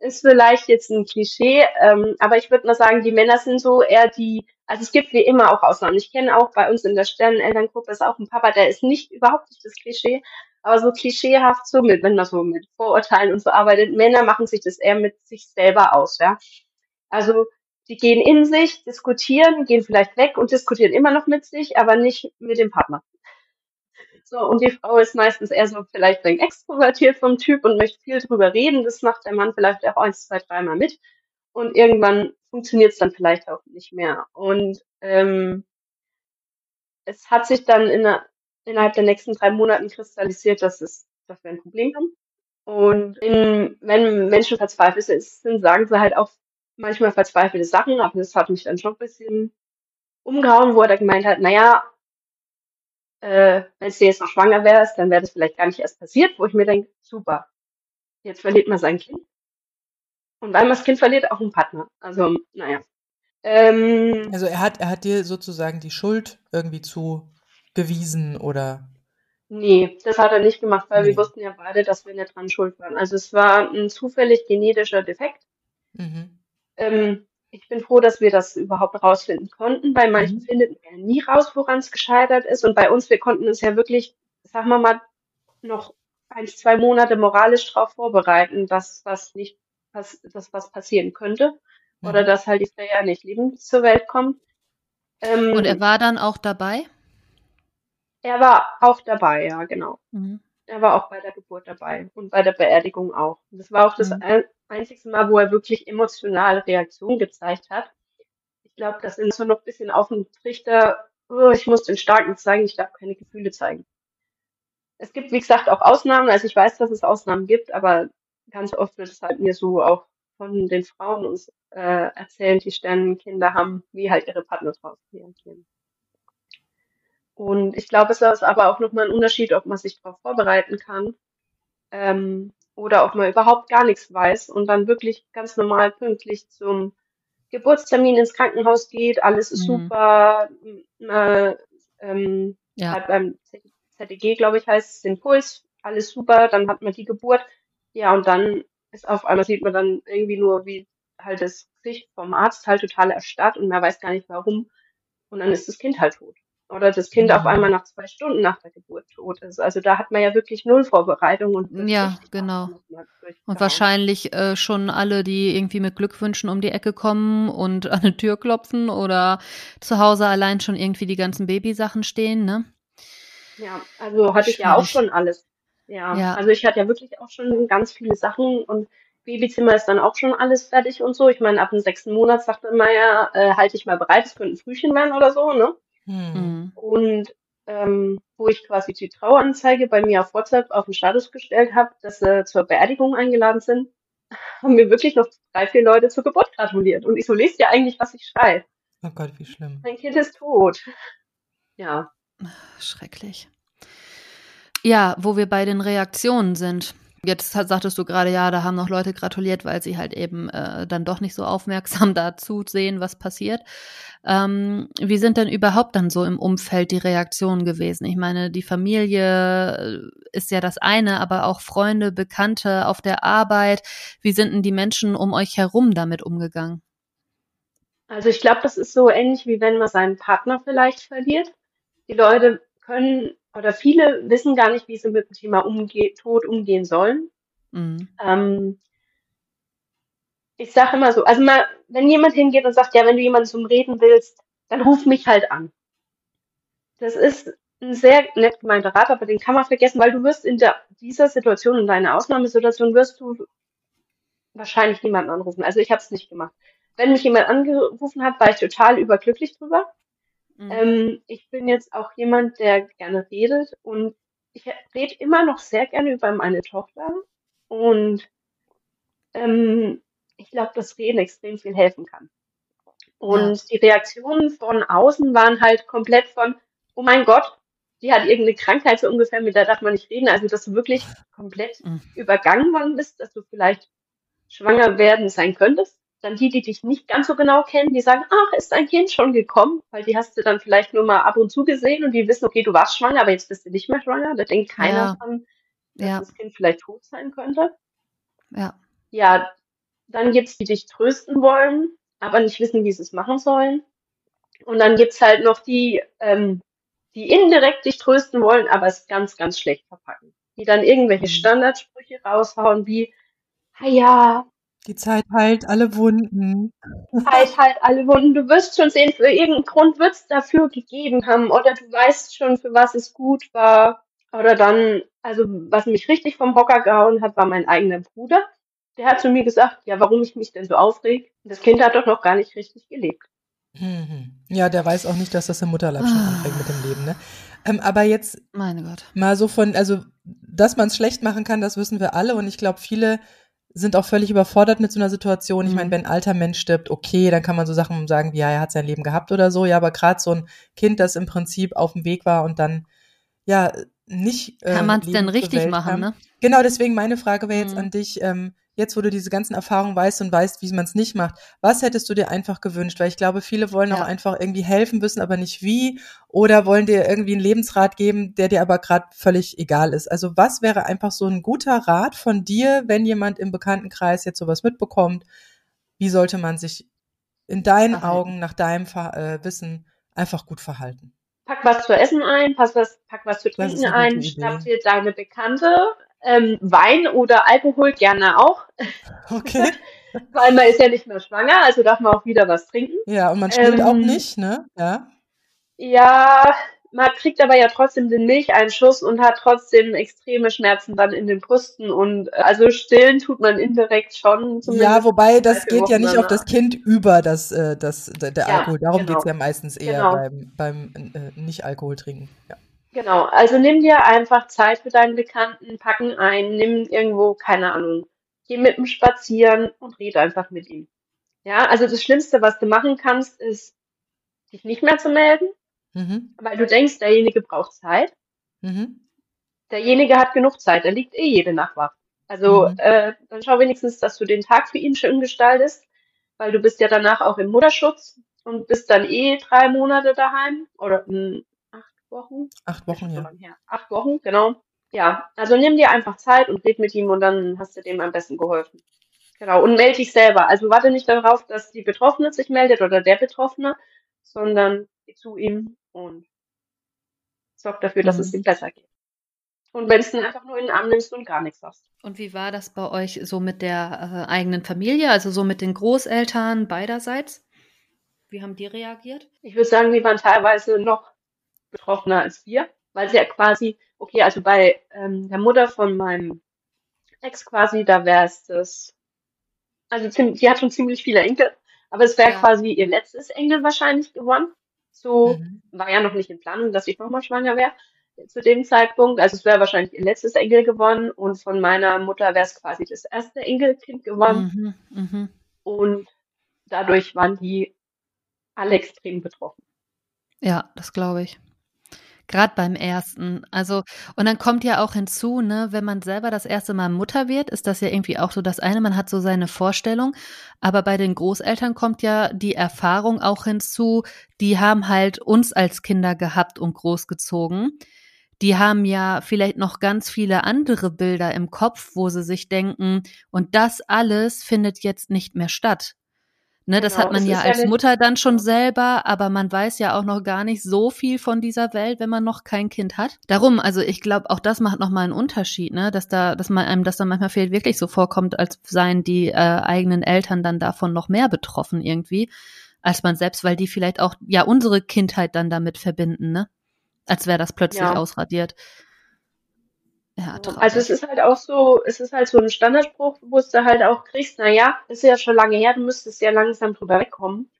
ist vielleicht jetzt ein Klischee, ähm, aber ich würde mal sagen, die Männer sind so eher die, also es gibt wie immer auch Ausnahmen. Ich kenne auch bei uns in der Sternenelterngruppe ist auch ein Papa, der ist nicht überhaupt nicht das Klischee, aber so klischeehaft so mit, wenn man so mit Vorurteilen und so arbeitet, Männer machen sich das eher mit sich selber aus, ja. Also die gehen in sich, diskutieren, gehen vielleicht weg und diskutieren immer noch mit sich, aber nicht mit dem Partner. So, und die Frau ist meistens eher so vielleicht ein extrovertiert vom Typ und möchte viel drüber reden. Das macht der Mann vielleicht auch eins, zwei, dreimal mit. Und irgendwann funktioniert es dann vielleicht auch nicht mehr. Und ähm, es hat sich dann in der, innerhalb der nächsten drei Monaten kristallisiert, dass, es, dass wir ein Problem haben. Und in, wenn Menschen verzweifelt sind, sagen sie halt auch manchmal verzweifelte Sachen, aber das hat mich dann schon ein bisschen umgehauen, wo er gemeint hat, naja, äh, wenn sie jetzt noch schwanger wärst, dann wäre das vielleicht gar nicht erst passiert, wo ich mir denke, super, jetzt verliert man sein Kind. Und weil man das Kind verliert, auch einen Partner. Also, naja. Ähm, also er hat, er hat dir sozusagen die Schuld irgendwie zugewiesen oder? Nee, das hat er nicht gemacht, weil nee. wir wussten ja beide, dass wir nicht dran schuld waren. Also es war ein zufällig genetischer Defekt. Mhm. Ähm, ich bin froh, dass wir das überhaupt rausfinden konnten. Bei manchen mhm. findet man ja nie raus, woran es gescheitert ist. Und bei uns, wir konnten uns ja wirklich, sagen wir mal, noch ein, zwei Monate moralisch darauf vorbereiten, dass was nicht, dass, dass was passieren könnte. Mhm. Oder dass halt die Freya nicht lebend zur Welt kommt. Ähm, Und er war dann auch dabei? Er war auch dabei, ja, genau. Mhm. Er war auch bei der Geburt dabei und bei der Beerdigung auch. das war auch das mhm. einzige Mal, wo er wirklich emotionale Reaktionen gezeigt hat. Ich glaube, das ist so noch ein bisschen auf dem Trichter, oh, ich muss den Starken zeigen, ich darf keine Gefühle zeigen. Es gibt, wie gesagt, auch Ausnahmen. Also ich weiß, dass es Ausnahmen gibt, aber ganz oft wird es halt mir so auch von den Frauen uns äh, erzählt, die Sternenkinder haben, wie halt ihre Partner drauf reagieren. Und ich glaube, es ist aber auch nochmal ein Unterschied, ob man sich darauf vorbereiten kann ähm, oder ob man überhaupt gar nichts weiß und dann wirklich ganz normal pünktlich zum Geburtstermin ins Krankenhaus geht, alles ist mhm. super, äh, ähm, ja. halt beim ZDG, glaube ich, heißt es den Puls, alles super, dann hat man die Geburt, ja, und dann ist auf einmal sieht man dann irgendwie nur, wie halt das Gesicht vom Arzt halt total erstarrt und man weiß gar nicht warum. Und dann ist das Kind halt tot oder das Kind ja. auf einmal nach zwei Stunden nach der Geburt tot ist. Also da hat man ja wirklich null Vorbereitung und ja, genau. Und wahrscheinlich äh, schon alle, die irgendwie mit Glückwünschen um die Ecke kommen und an eine Tür klopfen oder zu Hause allein schon irgendwie die ganzen Babysachen stehen, ne? Ja, also hatte ich ja auch schon alles. Ja, ja, also ich hatte ja wirklich auch schon ganz viele Sachen und Babyzimmer ist dann auch schon alles fertig und so. Ich meine, ab dem sechsten Monat sagte man ja, äh, halte ich mal bereit, es könnte ein Frühchen werden oder so, ne? Mhm. Und ähm, wo ich quasi die Traueranzeige bei mir auf WhatsApp auf den Status gestellt habe, dass sie zur Beerdigung eingeladen sind, haben mir wirklich noch drei, vier Leute zur Geburt gratuliert. Und ich so, lest ja eigentlich, was ich schreibe. Oh Gott, wie schlimm. Mein Kind ist tot. Ja. Schrecklich. Ja, wo wir bei den Reaktionen sind. Jetzt sagtest du gerade, ja, da haben noch Leute gratuliert, weil sie halt eben äh, dann doch nicht so aufmerksam dazu sehen, was passiert. Ähm, wie sind denn überhaupt dann so im Umfeld die Reaktionen gewesen? Ich meine, die Familie äh, ist ja das eine, aber auch Freunde, Bekannte auf der Arbeit. Wie sind denn die Menschen um euch herum damit umgegangen? Also ich glaube, das ist so ähnlich wie wenn man seinen Partner vielleicht verliert. Die Leute können oder viele wissen gar nicht, wie sie mit dem Thema umge Tod umgehen sollen. Mhm. Ähm, ich sage immer so, also mal, wenn jemand hingeht und sagt, ja, wenn du jemanden zum Reden willst, dann ruf mich halt an. Das ist ein sehr nett gemeinter Rat, aber den kann man vergessen, weil du wirst in der, dieser Situation, in deiner Ausnahmesituation, wirst du wahrscheinlich niemanden anrufen. Also ich habe es nicht gemacht. Wenn mich jemand angerufen hat, war ich total überglücklich drüber. Mhm. Ähm, ich bin jetzt auch jemand, der gerne redet und ich rede immer noch sehr gerne über meine Tochter und ähm, ich glaube, dass Reden extrem viel helfen kann. Und ja. die Reaktionen von außen waren halt komplett von, oh mein Gott, die hat irgendeine Krankheit so ungefähr, mit der darf man nicht reden. Also, dass du wirklich komplett mhm. übergangen worden bist, dass du vielleicht schwanger werden sein könntest. Dann die, die dich nicht ganz so genau kennen, die sagen, ach, ist dein Kind schon gekommen? Weil die hast du dann vielleicht nur mal ab und zu gesehen und die wissen, okay, du warst schwanger, aber jetzt bist du nicht mehr schwanger. Da denkt keiner ja. dran, dass ja. das Kind vielleicht tot sein könnte. Ja. Ja, dann gibt's die dich trösten wollen, aber nicht wissen, wie sie es machen sollen. Und dann gibt's halt noch die, ähm, die indirekt dich trösten wollen, aber es ganz, ganz schlecht verpacken. Die dann irgendwelche mhm. Standardsprüche raushauen wie, ah ja. Die Zeit heilt alle Wunden. Zeit heilt alle Wunden. Du wirst schon sehen, für irgendeinen Grund wird es dafür gegeben haben oder du weißt schon, für was es gut war. Oder dann, also was mich richtig vom Hocker gehauen hat, war mein eigener Bruder. Der hat zu mir gesagt, ja, warum ich mich denn so aufreg. Das Kind hat doch noch gar nicht richtig gelebt. Mhm. Ja, der weiß auch nicht, dass das im Mutterleib schon ah. anfängt mit dem Leben, ne? Ähm, aber jetzt Meine Gott. mal so von, also dass man es schlecht machen kann, das wissen wir alle und ich glaube, viele sind auch völlig überfordert mit so einer Situation. Ich mhm. meine, wenn ein alter Mensch stirbt, okay, dann kann man so Sachen sagen wie, ja, er hat sein Leben gehabt oder so. Ja, aber gerade so ein Kind, das im Prinzip auf dem Weg war und dann ja nicht. Äh, kann man es denn richtig machen, kam. ne? Genau, deswegen meine Frage wäre jetzt mhm. an dich. Ähm, jetzt wo du diese ganzen Erfahrungen weißt und weißt, wie man es nicht macht, was hättest du dir einfach gewünscht? Weil ich glaube, viele wollen ja. auch einfach irgendwie helfen, wissen aber nicht wie oder wollen dir irgendwie einen Lebensrat geben, der dir aber gerade völlig egal ist. Also was wäre einfach so ein guter Rat von dir, wenn jemand im Bekanntenkreis jetzt sowas mitbekommt? Wie sollte man sich in deinen Ach, Augen, nach deinem äh, Wissen einfach gut verhalten? Pack was zu essen ein, pack was, pack was zu trinken ein, schnapp dir deine Bekannte, ähm, Wein oder Alkohol gerne auch. Okay. Weil man ist ja nicht mehr schwanger, also darf man auch wieder was trinken. Ja, und man stillt ähm, auch nicht, ne? Ja. Ja, man kriegt aber ja trotzdem den Milcheinschuss und hat trotzdem extreme Schmerzen dann in den Brüsten und äh, also stillen tut man indirekt schon. Ja, wobei das geht ja nicht auf das Kind über das, äh, das der, ja, Alkohol. Darum genau. geht's ja meistens eher genau. beim, beim äh, Nicht-Alkohol trinken. Ja. Genau, also nimm dir einfach Zeit für deinen Bekannten, packen ein, nimm irgendwo, keine Ahnung, geh mit ihm spazieren und red einfach mit ihm. Ja, also das Schlimmste, was du machen kannst, ist, dich nicht mehr zu melden, mhm. weil du denkst, derjenige braucht Zeit. Mhm. Derjenige hat genug Zeit, er liegt eh jede Nacht wach. Also mhm. äh, dann schau wenigstens, dass du den Tag für ihn schön gestaltest, weil du bist ja danach auch im Mutterschutz und bist dann eh drei Monate daheim oder hm, Wochen. Acht Wochen, ja. Acht Wochen, genau. Ja, also nimm dir einfach Zeit und red mit ihm und dann hast du dem am besten geholfen. Genau, und melde dich selber. Also warte nicht darauf, dass die Betroffene sich meldet oder der Betroffene, sondern geh zu ihm und sorg dafür, dass mhm. es ihm besser geht. Und wenn es einfach nur in den Arm nimmst und gar nichts sagst. Und wie war das bei euch so mit der äh, eigenen Familie, also so mit den Großeltern beiderseits? Wie haben die reagiert? Ich würde sagen, die waren teilweise noch betroffener als wir, weil sie ja quasi, okay, also bei ähm, der Mutter von meinem Ex quasi, da wäre es das, also sie hat schon ziemlich viele Enkel, aber es wäre ja. quasi ihr letztes Enkel wahrscheinlich gewonnen. So mhm. war ja noch nicht in Planung, dass ich nochmal schwanger wäre zu dem Zeitpunkt. Also es wäre wahrscheinlich ihr letztes Enkel gewonnen und von meiner Mutter wäre es quasi das erste Enkelkind gewonnen. Mhm, mh. Und dadurch waren die alle extrem betroffen. Ja, das glaube ich. Gerade beim ersten. Also, und dann kommt ja auch hinzu, ne, wenn man selber das erste Mal Mutter wird, ist das ja irgendwie auch so das eine, man hat so seine Vorstellung. Aber bei den Großeltern kommt ja die Erfahrung auch hinzu, die haben halt uns als Kinder gehabt und großgezogen. Die haben ja vielleicht noch ganz viele andere Bilder im Kopf, wo sie sich denken, und das alles findet jetzt nicht mehr statt. Ne, das genau, hat man ja als ja Mutter dann schon selber, aber man weiß ja auch noch gar nicht so viel von dieser Welt, wenn man noch kein Kind hat. Darum, also ich glaube, auch das macht nochmal einen Unterschied, ne, dass da, dass man einem das dann manchmal fehlt, wirklich so vorkommt, als seien die äh, eigenen Eltern dann davon noch mehr betroffen irgendwie, als man selbst, weil die vielleicht auch ja unsere Kindheit dann damit verbinden, ne, als wäre das plötzlich ja. ausradiert. Ja, traurig. Also es ist halt auch so, es ist halt so ein Standardspruch, wo du halt auch kriegst, na ja, ist ja schon lange her, du müsstest ja langsam drüber wegkommen.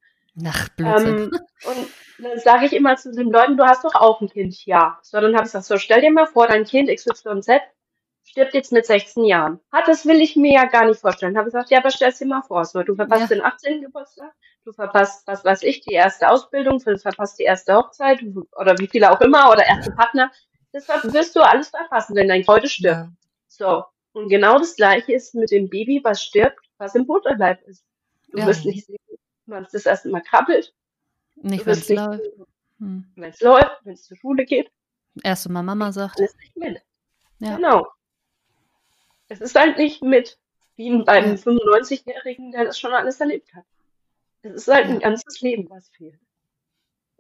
Ach, Blödsinn. Ähm, und dann sage ich immer zu den Leuten, du hast doch auch ein Kind, ja. So, dann habe ich gesagt, so, stell dir mal vor, dein Kind XYZ stirbt jetzt mit 16 Jahren. Hat, das will ich mir ja gar nicht vorstellen. Habe ich gesagt, ja, aber stell dir mal vor, so, du verpasst Ja. den 18. Geburtstag, du verpasst, was weiß ich, die erste Ausbildung, du verpasst die erste Hochzeit oder wie viele auch immer oder erste Partner. Das wirst du alles verpassen, wenn dein heute stirbt. Ja. So. Und genau das Gleiche ist mit dem Baby, was stirbt, was im Mutterleib ist. Du Ja. wirst nicht sehen, wann es das erste Mal krabbelt. Nicht, wenn es läuft. Hm. wenn es läuft, wenn es zur Schule geht. Erst mal Mama sagt. Alles nicht mit. Ja. Genau. Es ist halt nicht mit, wie beim Ja. 95-Jährigen, der das schon alles erlebt hat. Es ist halt ein ganzes Leben, was fehlt.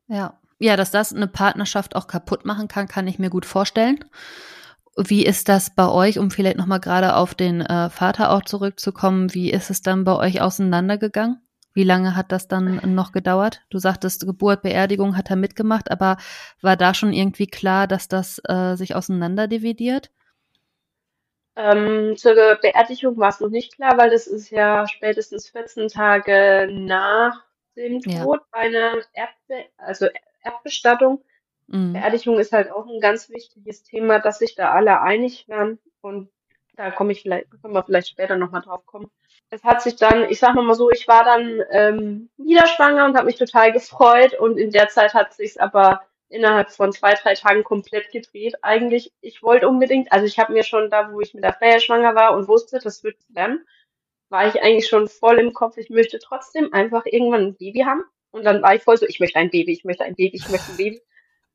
Ja. Ja, dass das eine Partnerschaft auch kaputt machen kann, kann ich mir gut vorstellen. Wie ist das bei euch, um vielleicht nochmal gerade auf den äh, Vater auch zurückzukommen? Wie ist es dann bei euch auseinandergegangen? Wie lange hat das dann noch gedauert? Du sagtest, Geburt, Beerdigung hat er mitgemacht, aber war da schon irgendwie klar, dass das äh, sich auseinanderdividiert? Ähm, zur Beerdigung war es noch nicht klar, weil das ist ja spätestens 14 Tage nach dem Ja. Tod bei einer Erdbe also Erdbestattung. Mhm. Beerdigung ist halt auch ein ganz wichtiges Thema, dass sich da alle einig werden. Und da komme ich vielleicht, können wir vielleicht später nochmal drauf kommen. Es hat sich dann, ich sag mal so, ich war dann ähm, wieder schwanger und habe mich total gefreut. Und in der Zeit hat sich's aber innerhalb von zwei, drei Tagen komplett gedreht. Eigentlich, ich wollte unbedingt, also ich habe mir schon da, wo ich mit der Freya schwanger war und wusste, das wird werden, war ich eigentlich schon voll im Kopf, ich möchte trotzdem einfach irgendwann ein Baby haben. Und dann war ich voll so, ich möchte ein Baby, ich möchte ein Baby, ich möchte ein Baby.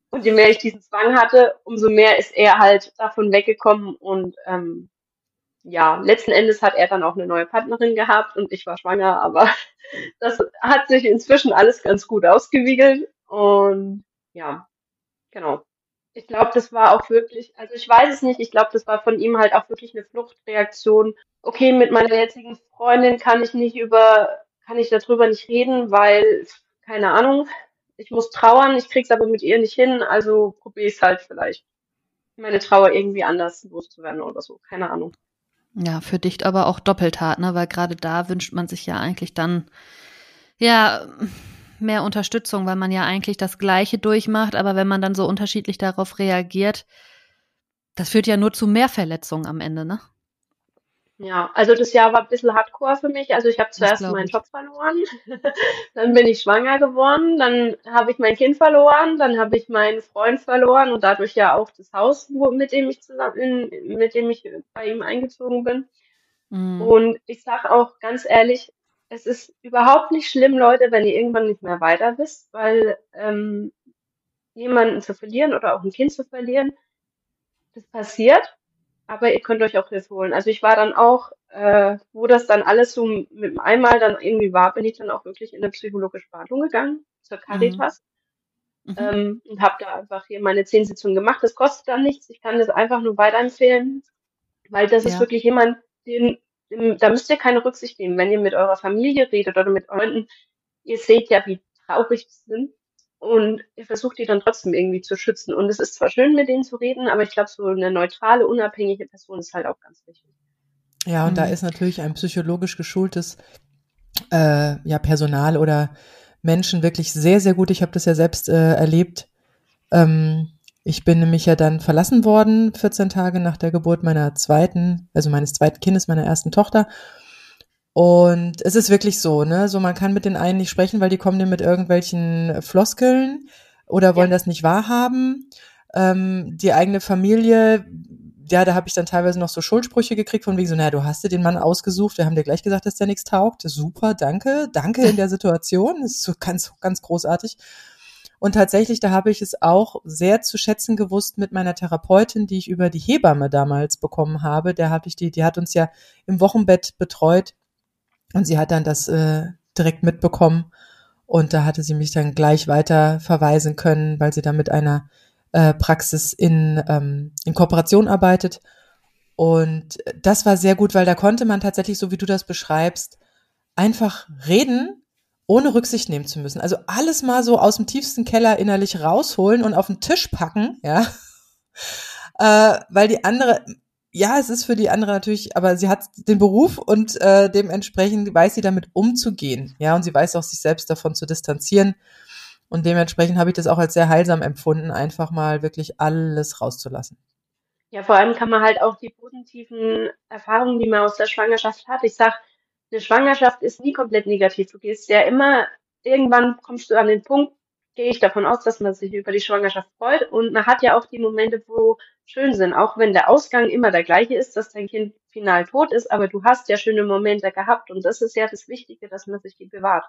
Und je mehr ich diesen Zwang hatte, umso mehr ist er halt davon weggekommen. Und ähm, ja, letzten Endes hat er dann auch eine neue Partnerin gehabt und ich war schwanger, aber das hat sich inzwischen alles ganz gut ausgewiegelt. Und ja, genau. Ich glaube, das war auch wirklich, also ich weiß es nicht, ich glaube, das war von ihm halt auch wirklich eine Fluchtreaktion. Okay, mit meiner jetzigen Freundin kann ich nicht über, kann ich darüber nicht reden, weil, keine Ahnung, ich muss trauern, ich krieg's aber mit ihr nicht hin, also probiere ich halt vielleicht, meine Trauer irgendwie anders loszuwerden oder so, keine Ahnung. Ja, für dich aber auch doppelt hart, ne? Weil gerade da wünscht man sich ja eigentlich dann ja mehr Unterstützung, weil man ja eigentlich das Gleiche durchmacht, aber wenn man dann so unterschiedlich darauf reagiert, das führt ja nur zu mehr Verletzungen am Ende, ne? Ja, also das Jahr war ein bisschen hardcore für mich. Also ich habe zuerst meinen. Job verloren, dann bin ich schwanger geworden, dann habe ich mein Kind verloren, dann habe ich meinen Freund verloren und dadurch ja auch das Haus, wo, mit dem ich zusammen, mit dem ich bei ihm eingezogen bin. Mhm. Und ich sage auch ganz ehrlich, es ist überhaupt nicht schlimm, Leute, wenn ihr irgendwann nicht mehr weiter wisst, weil ähm, jemanden zu verlieren oder auch ein Kind zu verlieren, das passiert, aber ihr könnt euch auch Hilfe holen. Also ich war dann auch, äh, wo das dann alles so mit dem einmal dann irgendwie war, bin ich dann auch wirklich in eine psychologische Behandlung gegangen, zur Caritas. Mhm. Ähm, und habe da einfach hier meine zehn Sitzungen gemacht. Das kostet dann nichts. Ich kann das einfach nur weiterempfehlen, weil das ist Ja. wirklich jemand, den, dem, da müsst ihr keine Rücksicht nehmen, wenn ihr mit eurer Familie redet oder mit Freunden. Ihr seht ja, wie traurig sie sind und ihr versucht die dann trotzdem irgendwie zu schützen. Und es ist zwar schön, mit denen zu reden, aber ich glaube, so eine neutrale, unabhängige Person ist halt auch ganz wichtig. Ja, und da Mhm. ist natürlich ein psychologisch geschultes äh, ja, Personal oder Menschen wirklich sehr, sehr gut. Ich habe das ja selbst äh, erlebt. Ähm, ich bin nämlich ja dann verlassen worden, 14 Tage nach der Geburt meiner zweiten, also meines zweiten Kindes, meiner ersten Tochter. Und es ist wirklich so, ne? So, man kann mit den einen nicht sprechen, weil die kommen dir mit irgendwelchen Floskeln oder wollen Ja. das nicht wahrhaben. Ähm, die eigene Familie, ja, da habe ich dann teilweise noch so Schuldsprüche gekriegt von wegen so, naja, du hast dir den Mann ausgesucht, wir haben dir gleich gesagt, dass der nichts taugt. Super, danke, danke in der Situation. Das ist so ganz, ganz großartig. Und tatsächlich, da habe ich es auch sehr zu schätzen gewusst mit meiner Therapeutin, die ich über die Hebamme damals bekommen habe. Der habe ich die, die hat uns ja im Wochenbett betreut und sie hat dann das äh, direkt mitbekommen und da hatte sie mich dann gleich weiter verweisen können, weil sie da mit einer äh, Praxis in, ähm, in Kooperation arbeitet. Und das war sehr gut, weil da konnte man tatsächlich, so wie du das beschreibst, einfach reden, ohne Rücksicht nehmen zu müssen. Also alles mal so aus dem tiefsten Keller innerlich rausholen und auf den Tisch packen, ja. äh, weil die andere, ja, es ist für die andere natürlich, aber sie hat den Beruf und äh, dementsprechend weiß sie damit umzugehen. Ja, und sie weiß auch, sich selbst davon zu distanzieren. Und dementsprechend habe ich das auch als sehr heilsam empfunden, einfach mal wirklich alles rauszulassen. Ja, vor allem kann man halt auch die positiven Erfahrungen, die man aus der Schwangerschaft hat. Ich sag, eine Schwangerschaft ist nie komplett negativ. Du gehst ja immer, irgendwann kommst du an den Punkt, gehe ich davon aus, dass man sich über die Schwangerschaft freut. Und man hat ja auch die Momente, wo schön sind, auch wenn der Ausgang immer der gleiche ist, dass dein Kind final tot ist, aber du hast ja schöne Momente gehabt. Und das ist ja das Wichtige, dass man sich die bewahrt.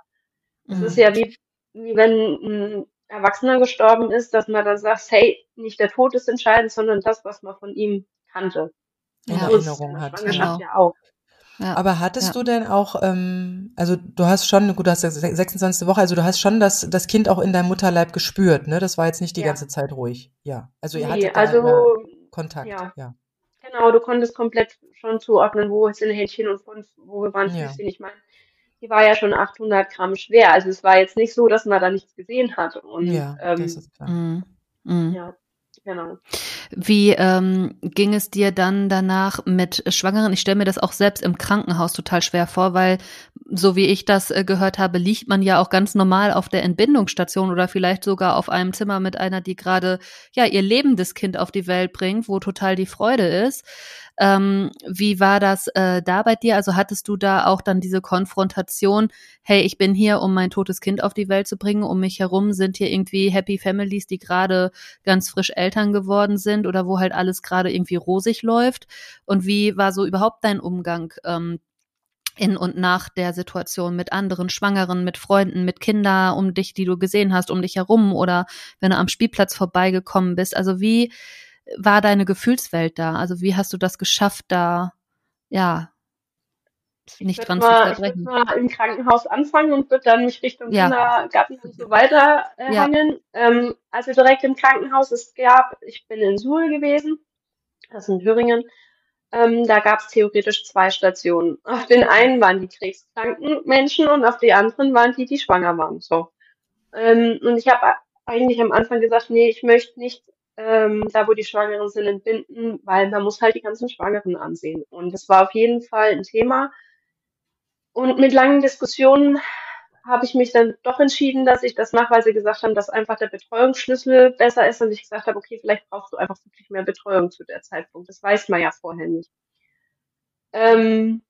Das mhm. ist ja wie, wie wenn ein Erwachsener gestorben ist, dass man dann sagt, hey, nicht der Tod ist entscheidend, sondern das, was man von ihm kannte. In Erinnerung hat. Schwangerschaft genau. ja auch. Ja. Aber hattest ja. du denn auch, ähm, also du hast schon, gut, du hast ja 26. Woche, also du hast schon das, das Kind auch in deinem Mutterleib gespürt, ne? Das war jetzt nicht die ja. ganze Zeit ruhig. Ja. Also ihr nee, hattet also, Kontakt, ja. ja. Genau, du konntest komplett schon zuordnen, wo sind Händchen und wo wir waren Füßchen. Ich meine, die war ja schon 800 Gramm schwer. Also es war jetzt nicht so, dass man da nichts gesehen hat. Und, ja, ähm, das ist klar. Mhm. Mhm. Ja. Genau. Wie ähm, ging es dir dann danach mit Schwangeren? Ich stelle mir das auch selbst im Krankenhaus total schwer vor, weil so wie ich das äh, gehört habe, liegt man ja auch ganz normal auf der Entbindungsstation oder vielleicht sogar auf einem Zimmer mit einer, die gerade ja ihr lebendes Kind auf die Welt bringt, wo total die Freude ist. Ähm, wie war das äh, da bei dir? Also hattest du da auch dann diese Konfrontation, hey, ich bin hier, um mein totes Kind auf die Welt zu bringen, um mich herum sind hier irgendwie Happy Families, die gerade ganz frisch Eltern geworden sind oder wo halt alles gerade irgendwie rosig läuft? Und wie war so überhaupt dein Umgang ähm, in und nach der Situation mit anderen Schwangeren, mit Freunden, mit Kindern um dich, die du gesehen hast, um dich herum oder wenn du am Spielplatz vorbeigekommen bist. Also wie war deine Gefühlswelt da? Also wie hast du das geschafft, da ja nicht dran mal, zu verbrechen? Ich würde mal im Krankenhaus anfangen und würde dann mich Richtung ja. Kindergarten und so weiter äh, ja. hangeln. Ähm, also direkt im Krankenhaus es gab, ich bin in Suhl gewesen, das ist in Thüringen. Ähm, da gab es theoretisch zwei Stationen. Auf den einen waren die krebskranken Menschen und auf die anderen waren die, die schwanger waren. So. Ähm, und ich habe eigentlich am Anfang gesagt, nee, ich möchte nicht ähm, da wo die Schwangeren sind, entbinden, weil man muss halt die ganzen Schwangeren ansehen. Und das war auf jeden Fall ein Thema. Und mit langen Diskussionen habe ich mich dann doch entschieden, dass ich das mache, weil sie gesagt haben, dass einfach der Betreuungsschlüssel besser ist und ich gesagt habe, okay, vielleicht brauchst du einfach wirklich mehr Betreuung zu der Zeitpunkt. Das weiß man ja vorher nicht. Ähm,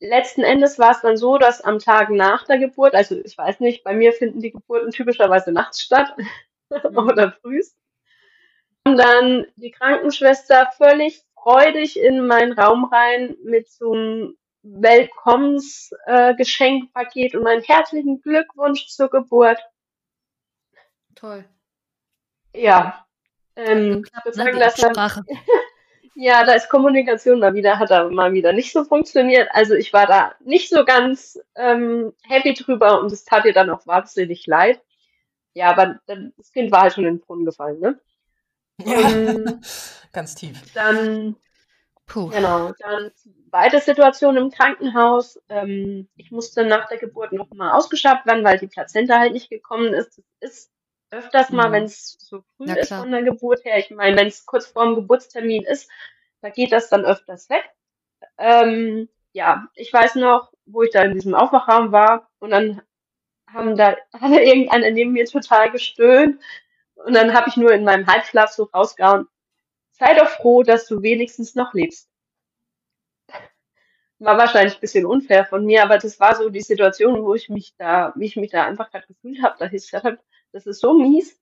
letzten Endes war es dann so, dass am Tag nach der Geburt, also ich weiß nicht, bei mir finden die Geburten typischerweise nachts statt mhm. oder frühst dann die Krankenschwester völlig freudig in meinen Raum rein mit so einem Willkommensgeschenkpaket äh, und einen herzlichen Glückwunsch zur Geburt. Toll. Ja. Ähm, ich sagen, dass ja, da ist Kommunikation mal wieder, hat da mal wieder nicht so funktioniert. Also ich war da nicht so ganz ähm, happy drüber und es tat ihr dann auch wahnsinnig leid. Ja, aber das Kind war halt schon in den Brunnen gefallen, ne? Ja, ähm, ganz tief. Dann, Puh. genau, dann zweite Situation im Krankenhaus. Ähm, ich musste nach der Geburt nochmal ausgeschabt werden, weil die Plazenta halt nicht gekommen ist. Das ist öfters mal, mhm. wenn es so früh ist von der Geburt her. Ich meine, wenn es kurz vor dem Geburtstermin ist, da geht das dann öfters weg. Ähm, ja, ich weiß noch, wo ich da in diesem Aufwachraum war und dann haben da, hat irgendeiner neben mir total gestöhnt und dann habe ich nur in meinem Halbschlaf so rausgehauen, sei doch froh, dass du wenigstens noch lebst. War wahrscheinlich ein bisschen unfair von mir, aber das war so die Situation, wo ich mich da, wie ich mich da einfach gerade gefühlt habe, dass ich gesagt habe, das ist so mies.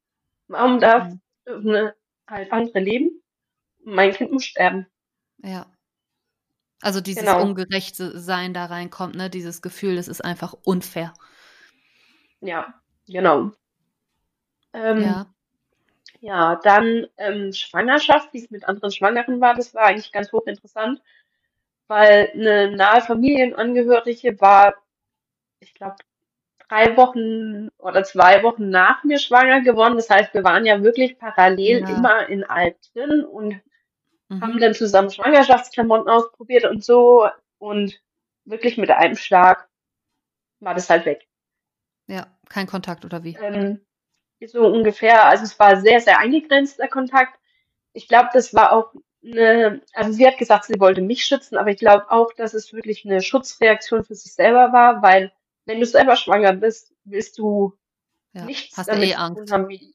Warum darf eine halt andere leben? Mein Kind muss sterben. Ja. Also dieses genau. ungerechte Sein da reinkommt, ne? Dieses Gefühl, das ist einfach unfair. Ja, genau. Ähm, ja. Ja, dann ähm, Schwangerschaft, wie es mit anderen Schwangeren war, das war eigentlich ganz hochinteressant, weil eine nahe Familienangehörige war, ich glaube, drei Wochen oder zwei Wochen nach mir schwanger geworden. Das heißt, wir waren ja wirklich parallel ja. immer in Alp drin und mhm. haben dann zusammen Schwangerschaftsklamotten ausprobiert und so und wirklich mit einem Schlag war das halt weg. Ja, kein Kontakt oder wie? Ähm, so ungefähr. Also es war sehr, sehr eingegrenzter Kontakt. ich glaube, das war auch eine, also sie hat gesagt, sie wollte mich schützen, aber ich glaube auch, dass es wirklich eine Schutzreaktion für sich selber war, weil wenn du selber schwanger bist, willst du ja, nichts hast damit eh Angst. haben. Wie,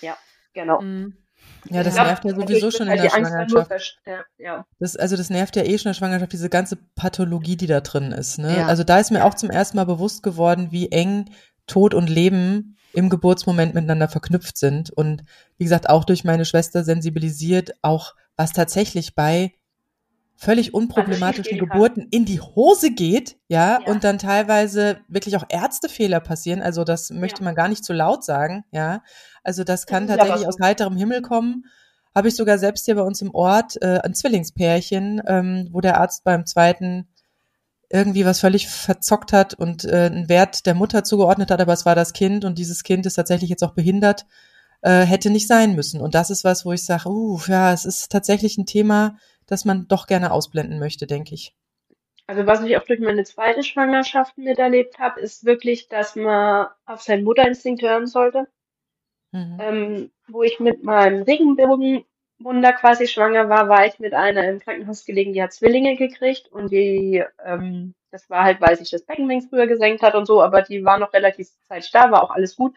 ja, genau. Mhm. Ja, das nervt ja sowieso schon in der Schwangerschaft. Ja, Das, also das nervt ja eh schon in der Schwangerschaft, diese ganze Pathologie, die da drin ist. Ne? Ja. Also da ist mir auch zum ersten Mal bewusst geworden, wie eng Tod und Leben im Geburtsmoment miteinander verknüpft sind. Und wie gesagt, auch durch meine Schwester sensibilisiert, auch was tatsächlich bei völlig unproblematischen Geburten in die Hose geht, ja, ja, und dann teilweise wirklich auch Ärztefehler passieren. Also das möchte ja. man gar nicht zu laut sagen, ja. Also das kann das tatsächlich aus heiterem Himmel kommen. Habe ich sogar selbst hier bei uns im Ort äh, ein Zwillingspärchen, ähm, wo der Arzt beim zweiten irgendwie was völlig verzockt hat und äh, einen Wert der Mutter zugeordnet hat, aber es war das Kind und dieses Kind ist tatsächlich jetzt auch behindert, äh, hätte nicht sein müssen. Und das ist was, wo ich sage, uh, ja, es ist tatsächlich ein Thema, das man doch gerne ausblenden möchte, denke ich. Also was ich auch durch meine zweite Schwangerschaft miterlebt habe, ist wirklich, dass man auf seinen Mutterinstinkt hören sollte. Mhm. Ähm, wo ich mit meinem Regenbogenwunder quasi schwanger war, war ich mit einer im Krankenhaus gelegen, die hat Zwillinge gekriegt und die, ähm, das war halt, weil sich das Beckenwing früher gesenkt hat und so, aber die war noch relativ Zeit da, war auch alles gut.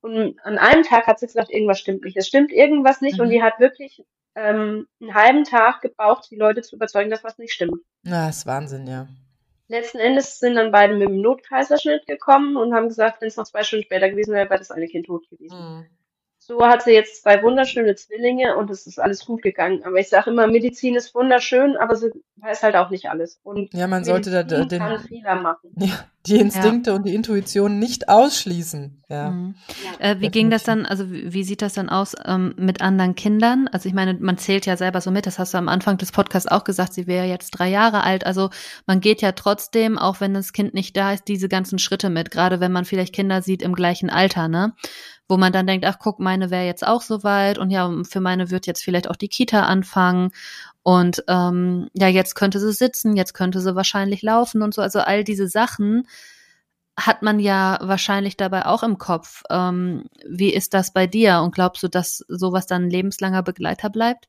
Und an einem Tag hat sie gesagt, irgendwas stimmt nicht. Es stimmt irgendwas nicht mhm. und die hat wirklich ähm, einen halben Tag gebraucht, die Leute zu überzeugen, dass was nicht stimmt. Na, ist Wahnsinn, ja. Letzten Endes sind dann beide mit dem Notkaiserschnitt gekommen und haben gesagt, wenn es noch zwei Stunden später gewesen wäre, wäre das eine Kind tot gewesen. Mhm. So hat sie jetzt zwei wunderschöne Zwillinge und es ist alles gut gegangen. Aber ich sage immer, Medizin ist wunderschön, aber sie weiß halt auch nicht alles. Und ja, man sollte da den, kann Fehler machen. Ja, die Instinkte ja. und die Intuition nicht ausschließen. Ja. Mhm. Äh, wie ging das dann, also wie, wie sieht das dann aus ähm, mit anderen Kindern? Also ich meine, man zählt ja selber so mit, das hast du am Anfang des Podcasts auch gesagt, sie wäre jetzt drei Jahre alt. Also man geht ja trotzdem, auch wenn das Kind nicht da ist, diese ganzen Schritte mit, gerade wenn man vielleicht Kinder sieht im gleichen Alter, ne? Wo man dann denkt, ach guck, meine wäre jetzt auch soweit und ja, für meine wird jetzt vielleicht auch die Kita anfangen und ähm, ja, jetzt könnte sie sitzen, jetzt könnte sie wahrscheinlich laufen und so. Also all diese Sachen hat man ja wahrscheinlich dabei auch im Kopf. Ähm, wie ist das bei dir und glaubst du, dass sowas dann ein lebenslanger Begleiter bleibt?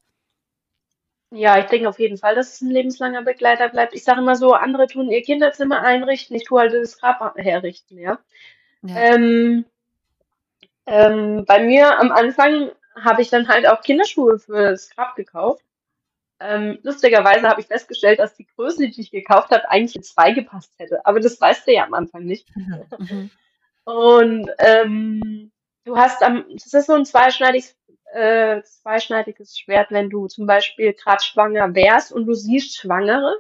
Ja, ich denke auf jeden Fall, dass es ein lebenslanger Begleiter bleibt. Ich sage immer so, andere tun ihr Kinderzimmer einrichten, ich tue halt das Grab herrichten, ja. ja. Ähm, ähm, bei mir am Anfang habe ich dann halt auch Kinderschuhe für das Grab gekauft. Ähm, lustigerweise habe ich festgestellt, dass die Größe, die ich gekauft habe, eigentlich in zwei gepasst hätte. Aber das weißt du ja am Anfang nicht. Mhm. Und ähm, du hast am, das ist so ein zweischneidiges, äh, zweischneidiges Schwert, wenn du zum Beispiel gerade schwanger wärst und du siehst Schwangere,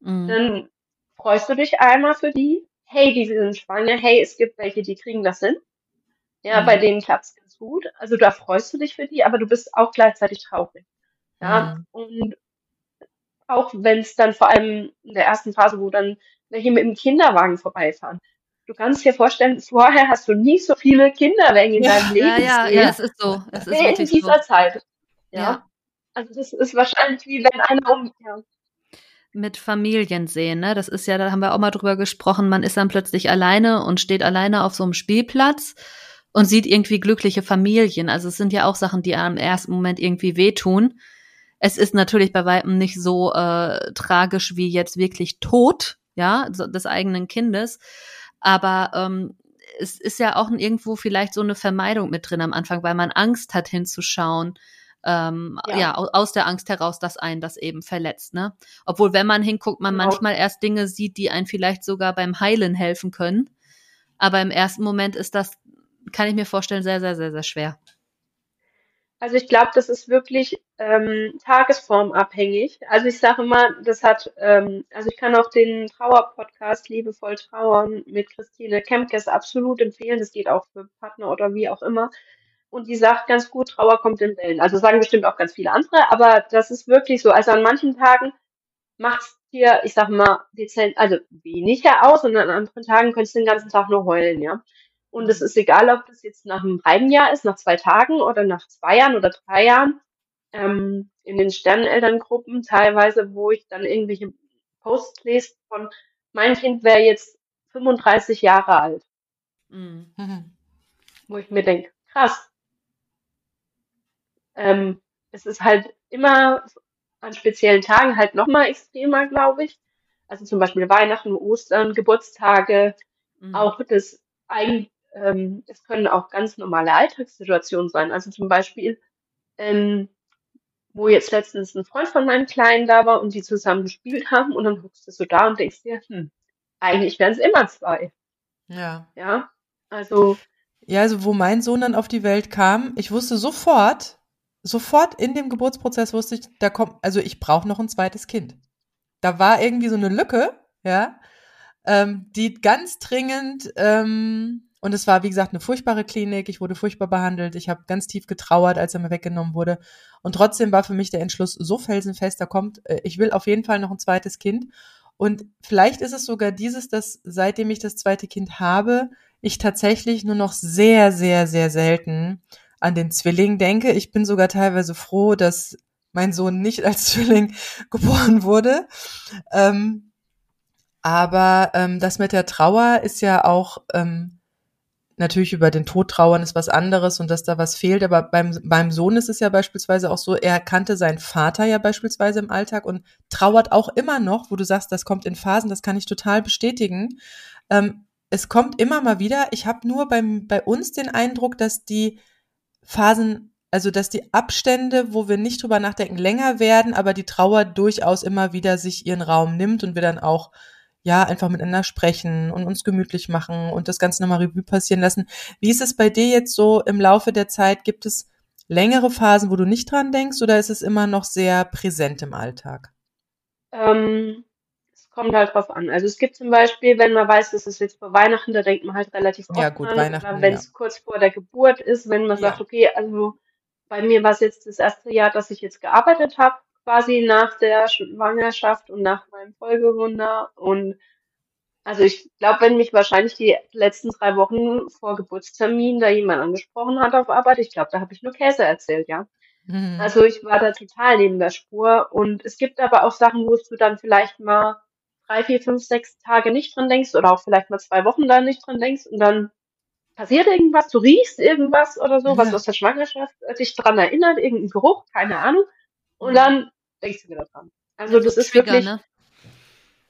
mhm. dann freust du dich einmal für die. Hey, die sind schwanger. Hey, es gibt welche, die kriegen das hin. Ja, mhm. bei denen klappt's ganz gut. Also da freust du dich für die, aber du bist auch gleichzeitig traurig. Ja, mhm. und auch wenn es dann vor allem in der ersten Phase, wo dann welche mit dem Kinderwagen vorbeifahren. Du kannst dir vorstellen, vorher hast du nie so viele Kinderwagen in ja, deinem Leben. Ja, ja, ja, es ist so. Es ist in dieser so. Zeit. Ja. ja. Also das ist wahrscheinlich wie wenn einer um, ja mit Familien sehen, ne? Das ist ja, da haben wir auch mal drüber gesprochen, man ist dann plötzlich alleine und steht alleine auf so einem Spielplatz und sieht irgendwie glückliche Familien. Also es sind ja auch Sachen, die am ersten Moment irgendwie wehtun. Es ist natürlich bei weitem nicht so äh, tragisch wie jetzt wirklich Tod, ja, des eigenen Kindes. Aber ähm, es ist ja auch irgendwo vielleicht so eine Vermeidung mit drin am Anfang, weil man Angst hat hinzuschauen. Ähm, ja. ja. aus der Angst heraus, dass einen das eben verletzt, ne? Obwohl, wenn man hinguckt, man genau. manchmal erst Dinge sieht, die einen vielleicht sogar beim Heilen helfen können. Aber im ersten Moment ist das kann ich mir vorstellen, sehr, sehr, sehr, sehr schwer. Also ich glaube, das ist wirklich ähm, tagesformabhängig. Also ich sage immer, das hat, ähm, also ich kann auch den Trauer-Podcast Liebevoll Trauern mit Christine Kempkes absolut empfehlen. Das geht auch für Partner oder wie auch immer. Und die sagt ganz gut, Trauer kommt in Wellen. Also sagen bestimmt auch ganz viele andere, aber das ist wirklich so. Also an manchen Tagen macht es dir, ich sag mal, dezent, also weniger aus und an anderen Tagen könntest du den ganzen Tag nur heulen, ja. Und es ist egal, ob das jetzt nach einem halben Jahr ist, nach zwei Tagen oder nach zwei Jahren oder drei Jahren. Ähm, in den Sternenelterngruppen teilweise, wo ich dann irgendwelche Posts lese von, mein Kind wäre jetzt 35 Jahre alt. Mhm. Wo ich mir denke, krass. Ähm, es ist halt immer an speziellen Tagen halt nochmal extremer, glaube ich. Also zum Beispiel Weihnachten, Ostern, Geburtstage, mhm. auch das ein, ähm, es können auch ganz normale Alltagssituationen sein. Also zum Beispiel, ähm, wo jetzt letztens ein Freund von meinem Kleinen da war und die zusammen gespielt haben und dann guckst du so da und denkst dir, hm, eigentlich wären es immer zwei. Ja. Ja. Also. Ja, also wo mein Sohn dann auf die Welt kam, ich wusste sofort, sofort in dem Geburtsprozess wusste ich, da kommt, also ich brauche noch ein zweites Kind. Da war irgendwie so eine Lücke, ja, ähm, die ganz dringend, ähm, und es war, wie gesagt, eine furchtbare Klinik. Ich wurde furchtbar behandelt. Ich habe ganz tief getrauert, als er mir weggenommen wurde. Und trotzdem war für mich der Entschluss so felsenfest, da kommt, äh, ich will auf jeden Fall noch ein zweites Kind. Und vielleicht ist es sogar dieses, dass seitdem ich das zweite Kind habe, ich tatsächlich nur noch sehr, sehr, sehr selten an den Zwilling denke. Ich bin sogar teilweise froh, dass mein Sohn nicht als Zwilling geboren wurde. Ähm, aber ähm, das mit der Trauer ist ja auch ähm, natürlich über den Tod trauern ist was anderes und dass da was fehlt. Aber beim, beim Sohn ist es ja beispielsweise auch so, er kannte seinen Vater ja beispielsweise im Alltag und trauert auch immer noch, wo du sagst, das kommt in Phasen, das kann ich total bestätigen. Ähm, es kommt immer mal wieder. Ich habe nur beim, bei uns den Eindruck, dass die Phasen, also dass die Abstände, wo wir nicht drüber nachdenken, länger werden, aber die Trauer durchaus immer wieder sich ihren Raum nimmt und wir dann auch ja, einfach miteinander sprechen und uns gemütlich machen und das Ganze nochmal Revue passieren lassen. Wie ist es bei dir jetzt so im Laufe der Zeit? Gibt es längere Phasen, wo du nicht dran denkst oder ist es immer noch sehr präsent im Alltag? Ähm, es kommt halt drauf an. Also es gibt zum Beispiel, wenn man weiß, dass es jetzt vor Weihnachten, da denkt man halt relativ oft ja, gut, an. Weihnachten, wenn es ja. kurz vor der Geburt ist, wenn man Ja. sagt, okay, also bei mir war es jetzt das erste Jahr, dass ich jetzt gearbeitet habe, quasi nach der Schwangerschaft und nach meinem Folgewunder. Und also ich glaube, wenn mich wahrscheinlich die letzten drei Wochen vor Geburtstermin da jemand angesprochen hat auf Arbeit, ich glaube, da habe ich nur Käse erzählt, ja. Mhm. Also ich war da total neben der Spur. Und es gibt aber auch Sachen, wo du dann vielleicht mal drei, vier, fünf, sechs Tage nicht dran denkst oder auch vielleicht mal zwei Wochen da nicht dran denkst und dann passiert irgendwas, du riechst irgendwas oder so, was Ja. aus der Schwangerschaft äh, dich dran erinnert, irgendein Geruch, keine Ahnung. Und dann denkst du wieder dran. Also das ist Trigger, wirklich, ne?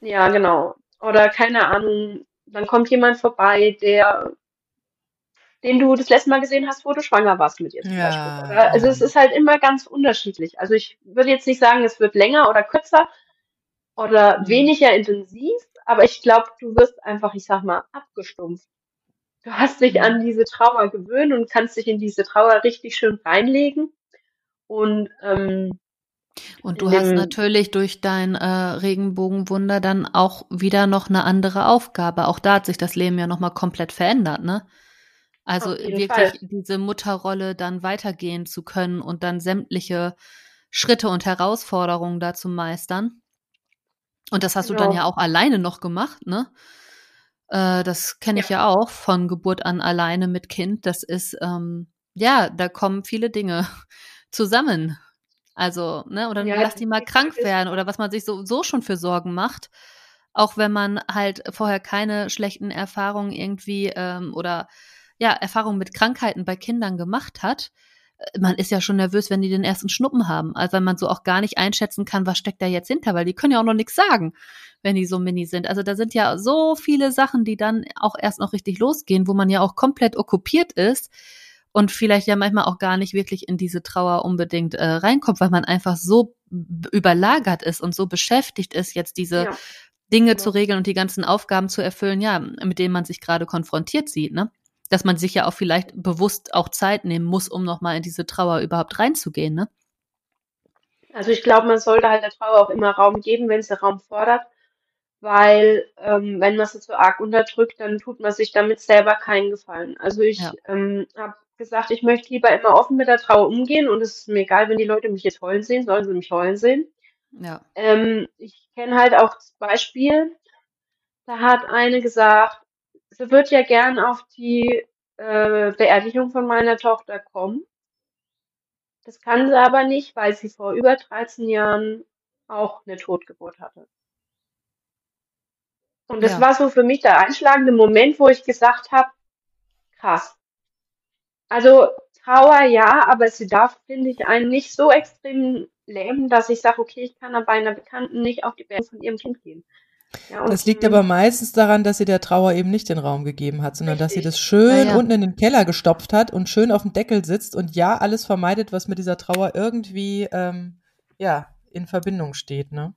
ja, genau. Oder keine Ahnung, dann kommt jemand vorbei, der, den du das letzte Mal gesehen hast, wo du schwanger warst mit ihr zum Ja, Beispiel. Oder, also es ist halt immer ganz unterschiedlich. Also ich würde jetzt nicht sagen, es wird länger oder kürzer oder Mhm. weniger intensiv, aber ich glaube, du wirst einfach, ich sag mal, abgestumpft. Du hast dich Mhm. an diese Trauer gewöhnt und kannst dich in diese Trauer richtig schön reinlegen. Und ähm, Und du hast natürlich durch dein äh, Regenbogenwunder dann auch wieder noch eine andere Aufgabe. Auch da hat sich das Leben ja nochmal komplett verändert, ne? Also wirklich Fall. diese Mutterrolle dann weitergehen zu können und dann sämtliche Schritte und Herausforderungen da zu meistern. Und das hast du dann ja Genau. auch alleine noch gemacht, ne? Äh, das kenne Ja. ich ja auch von Geburt an alleine mit Kind. Das ist, ähm, ja, da kommen viele Dinge zusammen. Also, ne, oder Ja, lass die mal krank werden oder was man sich so, so schon für Sorgen macht. Auch wenn man halt vorher keine schlechten Erfahrungen irgendwie ähm, oder ja, Erfahrungen mit Krankheiten bei Kindern gemacht hat. Äh, Man ist ja schon nervös, wenn die den ersten Schnuppen haben. Also weil man so auch gar nicht einschätzen kann, was steckt da jetzt hinter, weil die können ja auch noch nichts sagen, wenn die so mini sind. Also da sind ja so viele Sachen, die dann auch erst noch richtig losgehen, wo man ja auch komplett okkupiert ist und vielleicht ja manchmal auch gar nicht wirklich in diese Trauer unbedingt äh, reinkommt, weil man einfach so überlagert ist und so beschäftigt ist, jetzt diese ja, Dinge genau. zu regeln und die ganzen Aufgaben zu erfüllen, ja, mit denen man sich gerade konfrontiert sieht, ne? Dass man sich ja auch vielleicht bewusst auch Zeit nehmen muss, um nochmal in diese Trauer überhaupt reinzugehen, ne? Also ich glaube, man sollte halt der Trauer auch immer Raum geben, wenn sie Raum fordert, weil ähm, wenn man sie zu arg unterdrückt, dann tut man sich damit selber keinen Gefallen. Also ich Ja. ähm, habe gesagt, ich möchte lieber immer offen mit der Trauer umgehen und es ist mir egal, wenn die Leute mich jetzt heulen sehen, sollen sie mich heulen sehen. Ja. Ähm, ich kenne halt auch das Beispiel, da hat eine gesagt, sie wird ja gern auf die äh, Beerdigung von meiner Tochter kommen. Das kann sie aber nicht, weil sie vor über 13 Jahren auch eine Totgeburt hatte. Und das Ja. war so für mich der einschlagende Moment, wo ich gesagt habe, krass. Also Trauer ja, aber sie darf, finde ich, einen nicht so extrem lähmen, dass ich sage, okay, ich kann bei einer Bekannten nicht auf die Beerdigung von ihrem Kind gehen. Ja, das liegt aber meistens daran, dass sie der Trauer eben nicht den Raum gegeben hat, sondern richtig. dass sie das schön ja. unten in den Keller gestopft hat und schön auf dem Deckel sitzt und ja alles vermeidet, was mit dieser Trauer irgendwie ähm, ja in Verbindung steht, ne?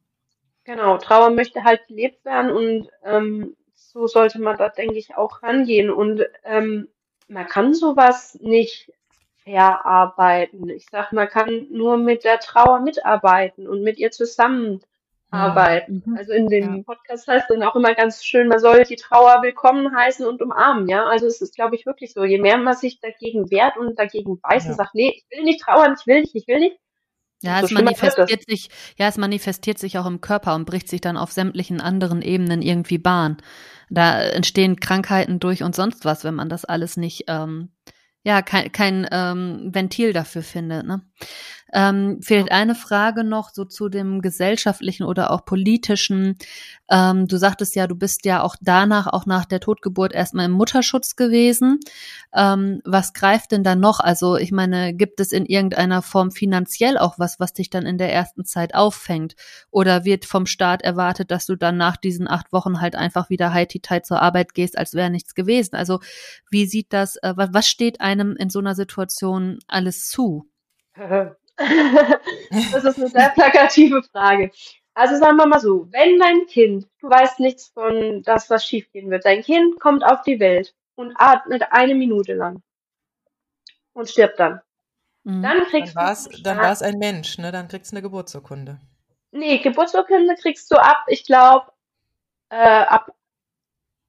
Genau, Trauer möchte halt gelebt werden und ähm, so sollte man da, denke ich, auch rangehen. Und ähm, man kann sowas nicht verarbeiten. Ich sag, man kann nur mit der Trauer mitarbeiten und mit ihr zusammenarbeiten. Mhm. Also in dem ja. Podcast heißt dann auch immer ganz schön, man soll die Trauer willkommen heißen und umarmen, ja. Also es ist, glaube ich, wirklich so. Je mehr man sich dagegen wehrt und dagegen beißt ja. und sagt, nee, ich will nicht trauern, ich will nicht, ich will nicht, ja, so es manifestiert sich, ja, es manifestiert sich auch im Körper und bricht sich dann auf sämtlichen anderen Ebenen irgendwie Bahn. Da entstehen Krankheiten durch und sonst was, wenn man das alles nicht, ähm, ja, kein, kein ähm, Ventil dafür findet. Ne? Ähm, fehlt eine Frage noch so zu dem gesellschaftlichen oder auch politischen. Ähm, du sagtest ja, du bist ja auch danach, auch nach der Totgeburt erstmal im Mutterschutz gewesen. Ähm, was greift denn da noch? Also ich meine, gibt es in irgendeiner Form finanziell auch was, was dich dann in der ersten Zeit auffängt? Oder wird vom Staat erwartet, dass du dann nach diesen acht Wochen halt einfach wieder heiti-tight zur Arbeit gehst, als wäre nichts gewesen? Also wie sieht das, äh, was steht einem in so einer Situation alles zu? das ist eine sehr plakative Frage. Also sagen wir mal so, wenn dein Kind, du weißt nichts von das, was schiefgehen wird, dein Kind kommt auf die Welt und atmet eine Minute lang und stirbt dann. Mhm. Dann kriegst dann war's, du. Dann war es ein Mensch, ne? Dann kriegst du eine Geburtsurkunde. Nee, Geburtsurkunde kriegst du ab, ich glaube, äh, ab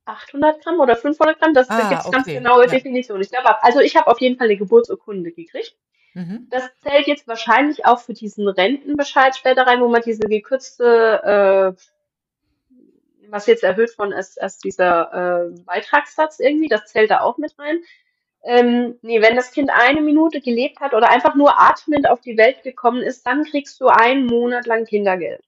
800 Gramm oder 500 Gramm. Das, ah, da gibt es okay. ganz genaue ja. Definition. Ich glaube, also ich habe auf jeden Fall eine Geburtsurkunde gekriegt. Mhm. Das zählt jetzt wahrscheinlich auch für diesen Rentenbescheid später rein, wo man diese gekürzte, äh, was jetzt erhöht worden ist, erst dieser äh, Beitragssatz irgendwie, das zählt da auch mit rein. Ähm, nee, wenn das Kind eine Minute gelebt hat oder einfach nur atmend auf die Welt gekommen ist, dann kriegst du einen Monat lang Kindergeld.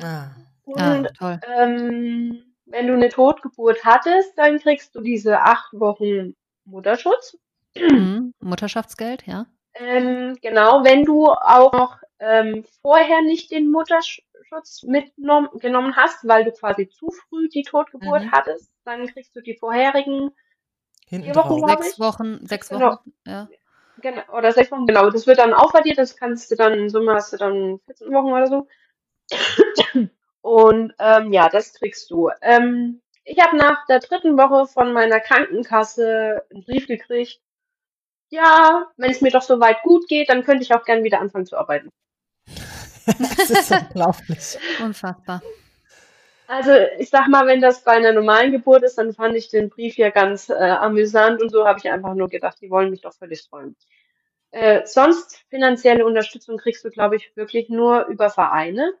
Ah, Und ah, toll. Ähm, wenn du eine Totgeburt hattest, dann kriegst du diese acht Wochen Mutterschutz Mhm. Mutterschaftsgeld, ja. Ähm, genau, wenn du auch noch ähm, vorher nicht den Mutterschutz mitgenommen hast, weil du quasi zu früh die Totgeburt mhm. hattest, dann kriegst du die vorherigen Hinten vier Wochen, sechs Wochen, sechs genau. Wochen, ja. Genau, oder sechs Wochen, genau. Das wird dann aufaddiert, das kannst du dann, in Summe hast du dann 14 Wochen oder so. Und ähm, ja, das kriegst du. Ähm, ich habe nach der dritten Woche von meiner Krankenkasse einen Brief gekriegt, ja, wenn es mir doch so weit gut geht, dann könnte ich auch gern wieder anfangen zu arbeiten. das ist unglaublich. Unfassbar. Also ich sag mal, wenn das bei einer normalen Geburt ist, dann fand ich den Brief ja ganz äh, amüsant und so habe ich einfach nur gedacht, die wollen mich doch völlig freuen. Äh, sonst finanzielle Unterstützung kriegst du, glaube ich, wirklich nur über Vereine.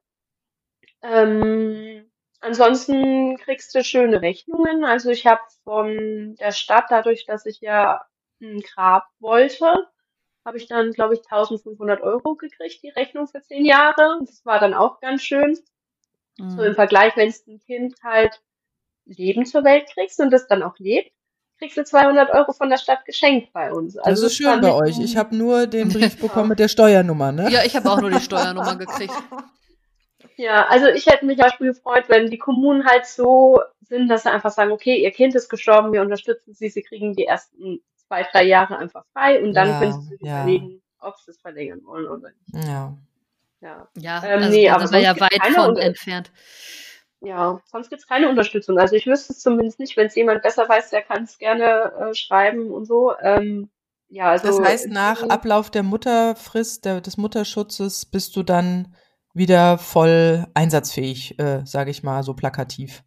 Ähm, ansonsten kriegst du schöne Rechnungen. Also ich habe von der Stadt, dadurch, dass ich ja ein Grab wollte, habe ich dann, glaube ich, 1500 Euro gekriegt, die Rechnung für zehn Jahre. Das war dann auch ganz schön. Mhm. So im Vergleich, wenn es ein Kind halt Leben zur Welt kriegst und das dann auch lebt, kriegst du 200 Euro von der Stadt geschenkt bei uns. Also das ist schön bei euch. Ich habe nur den Brief bekommen mit der Steuernummer, ne? Ja, ich habe auch nur die Steuernummer gekriegt. Ja, also ich hätte mich zum Beispiel gefreut, wenn die Kommunen halt so sind, dass sie einfach sagen, okay, ihr Kind ist gestorben, wir unterstützen sie, sie kriegen die ersten zwei, drei Jahre einfach frei und dann ja, könntest du ja. überlegen, ob sie es verlängern wollen oder nicht. Ja. Ja, ja ähm, also nee, aber ja weit von entfernt. Ja, sonst gibt es keine Unterstützung. Also ich wüsste es zumindest nicht, wenn es jemand besser weiß, der kann es gerne äh, schreiben und so. Ähm, ja, also, das heißt, nach Ablauf der Mutterfrist, der, des Mutterschutzes, bist du dann wieder voll einsatzfähig, äh, sage ich mal, so plakativ.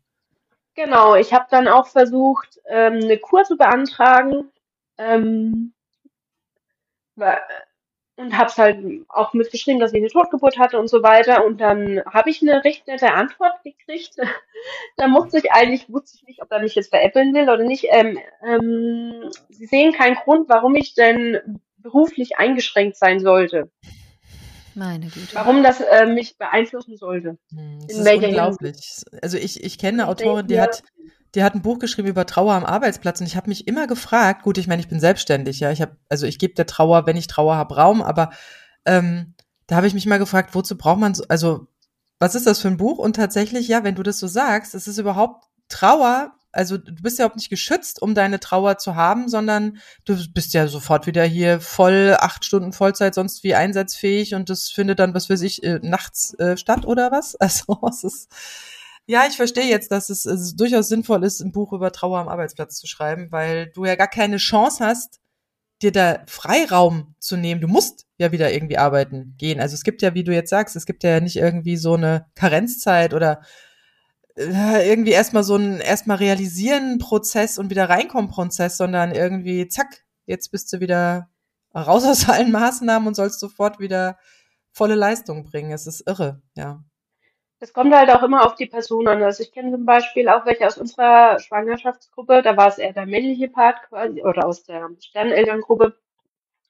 Genau, ich habe dann auch versucht, ähm, eine Kur zu beantragen. Ähm, und habe es halt auch mitgeschrieben, dass ich eine Totgeburt hatte und so weiter. Und dann habe ich eine recht nette Antwort gekriegt. da musste ich eigentlich, wusste ich nicht, ob er mich jetzt veräppeln will oder nicht. Ähm, ähm, Sie sehen keinen Grund, warum ich denn beruflich eingeschränkt sein sollte. Meine Güte. Warum das äh, mich beeinflussen sollte. Hm, das In ist unglaublich. Hinsicht? Also ich, ich kenne eine Autorin, die hat, die hat ein Buch geschrieben über Trauer am Arbeitsplatz und ich habe mich immer gefragt, gut, ich meine, ich bin selbstständig, ja, ich habe, also ich gebe der Trauer, wenn ich Trauer habe, Raum, aber ähm, da habe ich mich mal gefragt, wozu braucht man so, also was ist das für ein Buch? Und tatsächlich, ja, wenn du das so sagst, es ist überhaupt Trauer, also du bist ja überhaupt nicht geschützt, um deine Trauer zu haben, sondern du bist ja sofort wieder hier voll, acht Stunden Vollzeit, sonst wie einsatzfähig und das findet dann, was weiß ich, äh, nachts äh, statt oder was? Also es ist, ja, ich verstehe jetzt, dass es, es durchaus sinnvoll ist, ein Buch über Trauer am Arbeitsplatz zu schreiben, weil du ja gar keine Chance hast, dir da Freiraum zu nehmen. Du musst ja wieder irgendwie arbeiten gehen. Also es gibt ja, wie du jetzt sagst, es gibt ja nicht irgendwie so eine Karenzzeit oder äh, irgendwie erstmal so ein erstmal realisieren Prozess und wieder reinkommen Prozess, sondern irgendwie zack, jetzt bist du wieder raus aus allen Maßnahmen und sollst sofort wieder volle Leistung bringen. Es ist irre, ja. Das kommt halt auch immer auf die Person an. Also ich kenne zum Beispiel auch welche aus unserer Schwangerschaftsgruppe, da war es eher der männliche Part quasi, oder aus der Sternelterngruppe,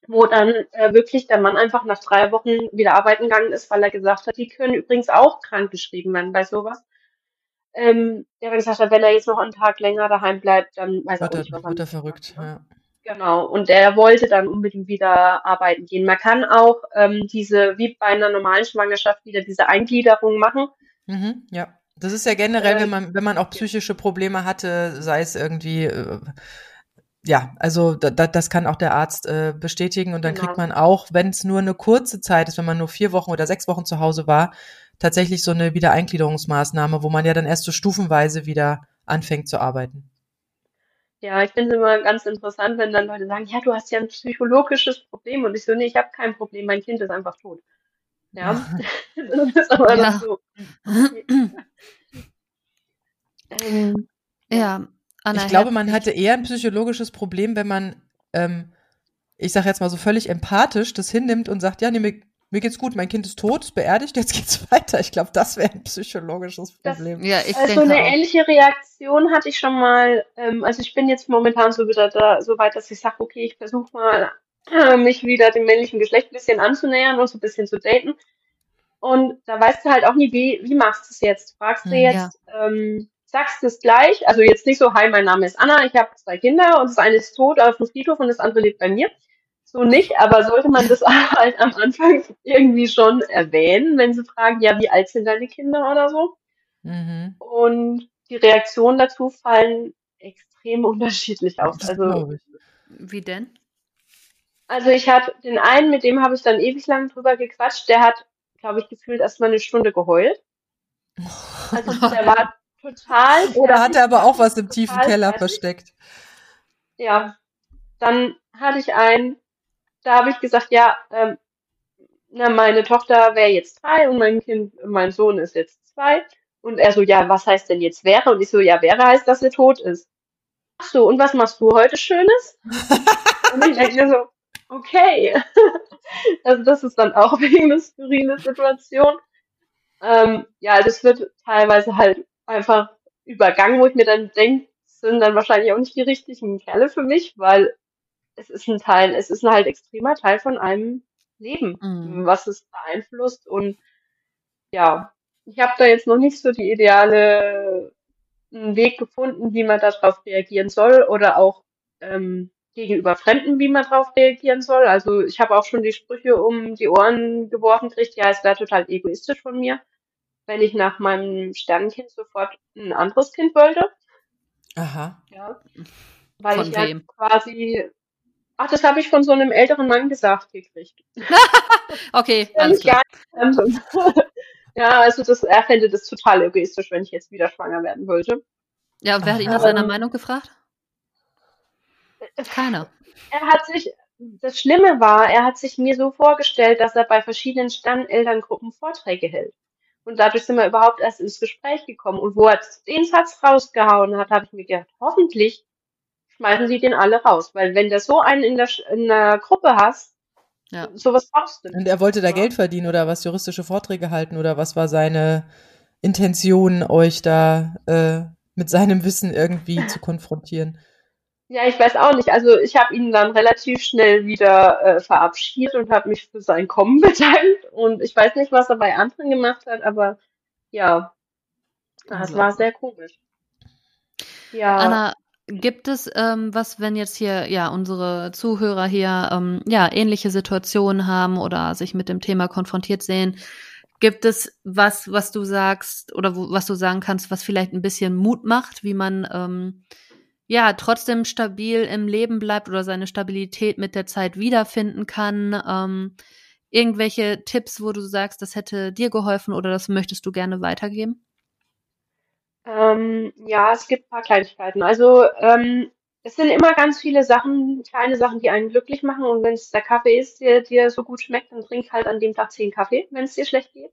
wo dann äh, wirklich der Mann einfach nach drei Wochen wieder arbeiten gegangen ist, weil er gesagt hat, die können übrigens auch krank geschrieben werden bei sowas. Ähm, der hat gesagt hat, wenn er jetzt noch einen Tag länger daheim bleibt, dann weiß er nicht, was er wird er verrückt, ja. Genau, und der wollte dann unbedingt wieder arbeiten gehen. Man kann auch ähm, diese, wie bei einer normalen Schwangerschaft, wieder diese Eingliederung machen. Mhm, ja, das ist ja generell, äh, wenn man, wenn man auch psychische Probleme hatte, sei es irgendwie, äh, ja, also da, da, das kann auch der Arzt äh, bestätigen und dann genau. kriegt man auch, wenn es nur eine kurze Zeit ist, wenn man nur vier Wochen oder sechs Wochen zu Hause war, tatsächlich so eine Wiedereingliederungsmaßnahme, wo man ja dann erst so stufenweise wieder anfängt zu arbeiten. Ja, ich finde es immer ganz interessant, wenn dann Leute sagen, ja, du hast ja ein psychologisches Problem. Und ich so, nee, ich habe kein Problem, mein Kind ist einfach tot. Ja, das ist aber ja. so. ähm, ja, Anna ich glaube, man hatte eher ein psychologisches Problem, wenn man, ähm, ich sage jetzt mal so völlig empathisch, das hinnimmt und sagt, ja, nee, mir, mir geht's gut, mein Kind ist tot, ist beerdigt, jetzt geht's weiter. Ich glaube, das wäre ein psychologisches Problem. Das, ja, ich also eine auch. ähnliche Reaktion hatte ich schon mal. Ähm, also ich bin jetzt momentan so wieder da, so weit, dass ich sage, okay, ich versuche mal äh, mich wieder dem männlichen Geschlecht ein bisschen anzunähern und so ein bisschen zu daten. Und da weißt du halt auch nie, wie, wie machst du es jetzt? Fragst du hm, jetzt, ja. ähm, sagst du es gleich, also jetzt nicht so, hi, mein Name ist Anna, ich habe zwei Kinder und das eine ist tot auf dem Friedhof und das andere lebt bei mir so nicht, aber sollte man das halt am Anfang irgendwie schon erwähnen, wenn sie fragen, ja, wie alt sind deine Kinder oder so? Mhm. Und die Reaktionen dazu fallen extrem unterschiedlich aus. Also, wie denn? Also ich hatte den einen, mit dem habe ich dann ewig lang drüber gequatscht, der hat, glaube ich, gefühlt erst mal eine Stunde geheult. Also der war total. Oder hat er aber auch was im tiefen Keller fertig. versteckt? Ja. Dann hatte ich einen, da habe ich gesagt, ja, ähm, na, meine Tochter wäre jetzt drei und mein Kind, mein Sohn ist jetzt zwei. Und er so, ja, was heißt denn jetzt wäre? Und ich so, ja, wäre heißt, dass er tot ist. Ach so, und was machst du heute Schönes? und ich denke so, okay. also das ist dann auch wegen eine skurrile Situation. Ähm, ja, das wird teilweise halt einfach übergangen, wo ich mir dann denke, sind dann wahrscheinlich auch nicht die richtigen Kerle für mich, weil es ist ein Teil, es ist ein halt extremer Teil von einem Leben, mhm. was es beeinflusst. Und ja, ich habe da jetzt noch nicht so die ideale Weg gefunden, wie man darauf reagieren soll oder auch ähm, gegenüber Fremden, wie man darauf reagieren soll. Also ich habe auch schon die Sprüche um die Ohren geworfen gekriegt, ja, es wäre total egoistisch von mir, wenn ich nach meinem Sternenkind sofort ein anderes Kind wollte. Aha. Ja. Weil von ich ja quasi Ach, das habe ich von so einem älteren Mann gesagt gekriegt. okay, alles klar. ja, also das, er fände das total egoistisch, wenn ich jetzt wieder schwanger werden wollte. Ja, wer hat ihn nach seiner ähm, Meinung gefragt? Keiner. Er hat sich, das Schlimme war, er hat sich mir so vorgestellt, dass er bei verschiedenen Stammselterngruppen Vorträge hält. Und dadurch sind wir überhaupt erst ins Gespräch gekommen. Und wo er den Satz rausgehauen hat, habe ich mir gedacht, hoffentlich schmeißen sie den alle raus. Weil wenn du so einen in der, in der Gruppe hast, ja. sowas brauchst du. Und er wollte da ja. Geld verdienen oder was, juristische Vorträge halten oder was war seine Intention, euch da äh, mit seinem Wissen irgendwie zu konfrontieren? Ja, ich weiß auch nicht. Also ich habe ihn dann relativ schnell wieder äh, verabschiedet und habe mich für sein Kommen bedankt. Und ich weiß nicht, was er bei anderen gemacht hat, aber ja, das war sehr komisch. Ja. Anna, gibt es ähm, was, wenn jetzt hier ja unsere Zuhörer hier ähm, ja ähnliche Situationen haben oder sich mit dem Thema konfrontiert sehen? Gibt es was, was du sagst oder wo, was du sagen kannst, was vielleicht ein bisschen Mut macht, wie man ähm, ja trotzdem stabil im Leben bleibt oder seine Stabilität mit der Zeit wiederfinden kann? Ähm, irgendwelche Tipps, wo du sagst, das hätte dir geholfen oder das möchtest du gerne weitergeben? Ähm, ja, es gibt ein paar Kleinigkeiten. Also ähm, es sind immer ganz viele Sachen, kleine Sachen, die einen glücklich machen. Und wenn es der Kaffee ist, der dir so gut schmeckt, dann trink halt an dem Tag zehn Kaffee, wenn es dir schlecht geht.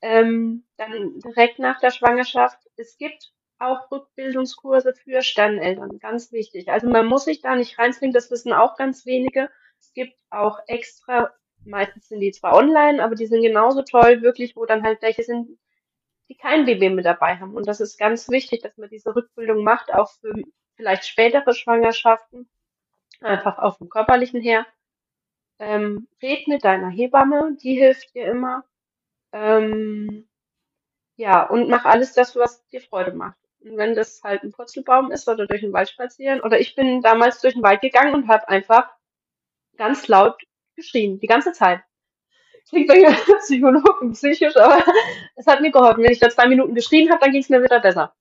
Ähm, dann direkt nach der Schwangerschaft. Es gibt auch Rückbildungskurse für Sterneltern, ganz wichtig. Also man muss sich da nicht reinzwingen, das wissen auch ganz wenige. Es gibt auch extra, meistens sind die zwar online, aber die sind genauso toll, wirklich, wo dann halt welche sind, die kein Baby mit dabei haben. Und das ist ganz wichtig, dass man diese Rückbildung macht, auch für vielleicht spätere Schwangerschaften, einfach auf dem körperlichen her. Ähm, red mit deiner Hebamme, die hilft dir immer. Ähm, ja, und mach alles das, was dir Freude macht. Und wenn das halt ein Purzelbaum ist oder durch den Wald spazieren, oder ich bin damals durch den Wald gegangen und habe einfach ganz laut geschrien, die ganze Zeit klingt bei Psychologen psychisch, aber es hat mir geholfen. Wenn ich da zwei Minuten geschrien habe, dann ging es mir wieder besser.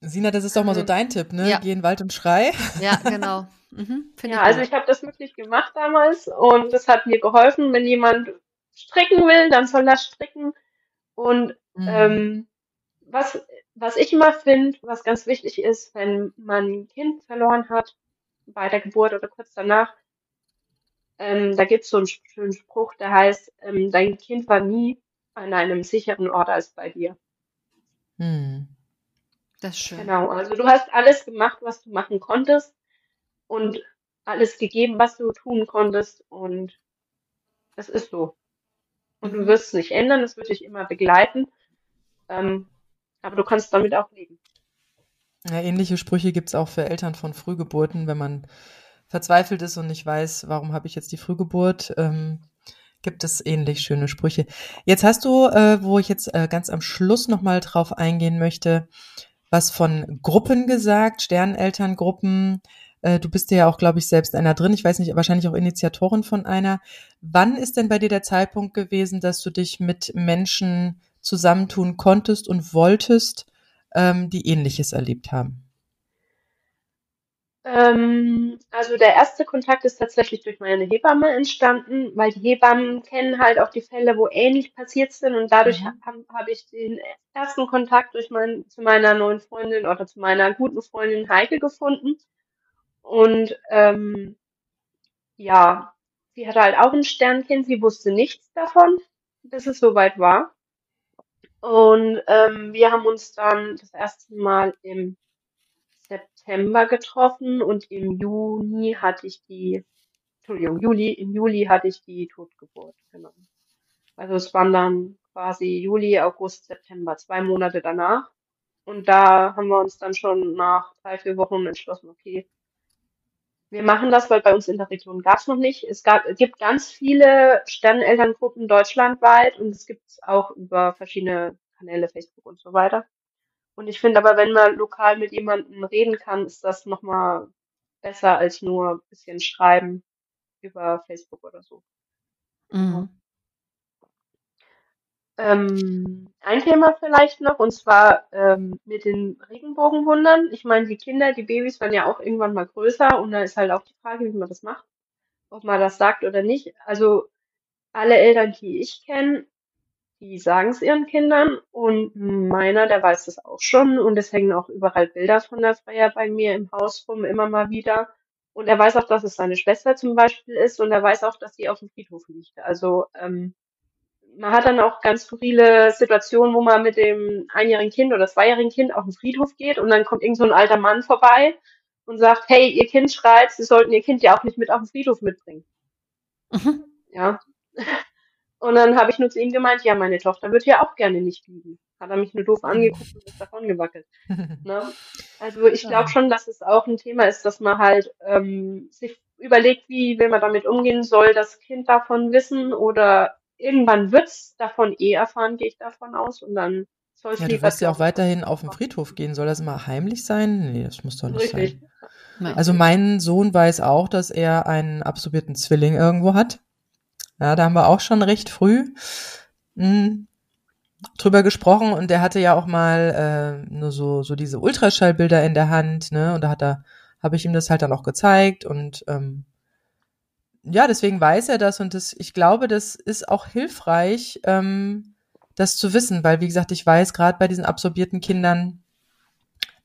Sina, das ist doch mal so mhm. dein Tipp, ne? Ja. Geh in den Wald und schrei. Ja, genau. Mhm, ja, also ich habe das wirklich gemacht damals und das hat mir geholfen. Wenn jemand stricken will, dann soll er stricken. Und mhm. ähm, was, was ich immer finde, was ganz wichtig ist, wenn man ein Kind verloren hat, bei der Geburt oder kurz danach, ähm, da gibt es so einen schönen Spruch, der heißt, ähm, dein Kind war nie an einem sicheren Ort als bei dir. Hm. Das ist schön. Genau, also du hast alles gemacht, was du machen konntest und alles gegeben, was du tun konntest und das ist so. Und du wirst es nicht ändern, es wird dich immer begleiten, ähm, aber du kannst damit auch leben. Ja, ähnliche Sprüche gibt es auch für Eltern von Frühgeburten, wenn man verzweifelt ist und nicht weiß, warum habe ich jetzt die Frühgeburt, ähm, gibt es ähnlich schöne Sprüche. Jetzt hast du, äh, wo ich jetzt äh, ganz am Schluss nochmal drauf eingehen möchte, was von Gruppen gesagt, Sternelterngruppen. Äh, du bist ja auch, glaube ich, selbst einer drin. Ich weiß nicht, wahrscheinlich auch Initiatorin von einer. Wann ist denn bei dir der Zeitpunkt gewesen, dass du dich mit Menschen zusammentun konntest und wolltest, ähm, die Ähnliches erlebt haben? Ähm, also der erste Kontakt ist tatsächlich durch meine Hebamme entstanden, weil die Hebammen kennen halt auch die Fälle, wo ähnlich passiert sind und dadurch mhm. habe hab ich den ersten Kontakt durch mein, zu meiner neuen Freundin oder zu meiner guten Freundin Heike gefunden. Und ähm, ja, sie hatte halt auch ein Sternkind, sie wusste nichts davon, bis es soweit war. Und ähm, wir haben uns dann das erste Mal im September getroffen und im Juni hatte ich die, Entschuldigung, Juli, im Juli hatte ich die Totgeburt, genau. Also es waren dann quasi Juli, August, September, zwei Monate danach. Und da haben wir uns dann schon nach drei, vier Wochen entschlossen, okay, wir machen das, weil bei uns in der Region gab es noch nicht. Es gab, es gibt ganz viele Sternenelterngruppen deutschlandweit und es gibt es auch über verschiedene Kanäle, Facebook und so weiter. Und ich finde aber, wenn man lokal mit jemandem reden kann, ist das nochmal besser als nur ein bisschen schreiben über Facebook oder so. Mhm. Ähm, ein Thema vielleicht noch, und zwar ähm, mit den Regenbogenwundern. Ich meine, die Kinder, die Babys werden ja auch irgendwann mal größer und da ist halt auch die Frage, wie man das macht, ob man das sagt oder nicht. Also alle Eltern, die ich kenne, die sagen es ihren Kindern und meiner, der weiß es auch schon und es hängen auch überall Bilder von der Freya bei mir im Haus rum, immer mal wieder. Und er weiß auch, dass es seine Schwester zum Beispiel ist und er weiß auch, dass sie auf dem Friedhof liegt. Also ähm, man hat dann auch ganz skurrile Situationen, wo man mit dem einjährigen Kind oder zweijährigen Kind auf den Friedhof geht und dann kommt irgend so ein alter Mann vorbei und sagt, hey, ihr Kind schreit, sie sollten ihr Kind ja auch nicht mit auf den Friedhof mitbringen. Mhm. Ja. Und dann habe ich nur zu ihm gemeint, ja, meine Tochter wird ja auch gerne nicht liegen. Hat er mich nur doof angeguckt und ist davon gewackelt. ne? Also ich glaube schon, dass es auch ein Thema ist, dass man halt ähm, sich überlegt, wie will man damit umgehen, soll das Kind davon wissen oder irgendwann wird's davon eh erfahren, gehe ich davon aus, und dann Soll ja, du wirst ja auch weiterhin auf den Friedhof gehen. Soll das immer heimlich sein? Nee, das muss doch nicht Richtig. sein. Also mein Sohn weiß auch, dass er einen absorbierten Zwilling irgendwo hat. Ja, da haben wir auch schon recht früh hm, drüber gesprochen und der hatte ja auch mal äh, nur so so diese Ultraschallbilder in der Hand, ne? Und da hat er, habe ich ihm das halt dann auch gezeigt und ähm, ja, deswegen weiß er das und das, ich glaube, das ist auch hilfreich, ähm, das zu wissen, weil wie gesagt, ich weiß gerade bei diesen absorbierten Kindern,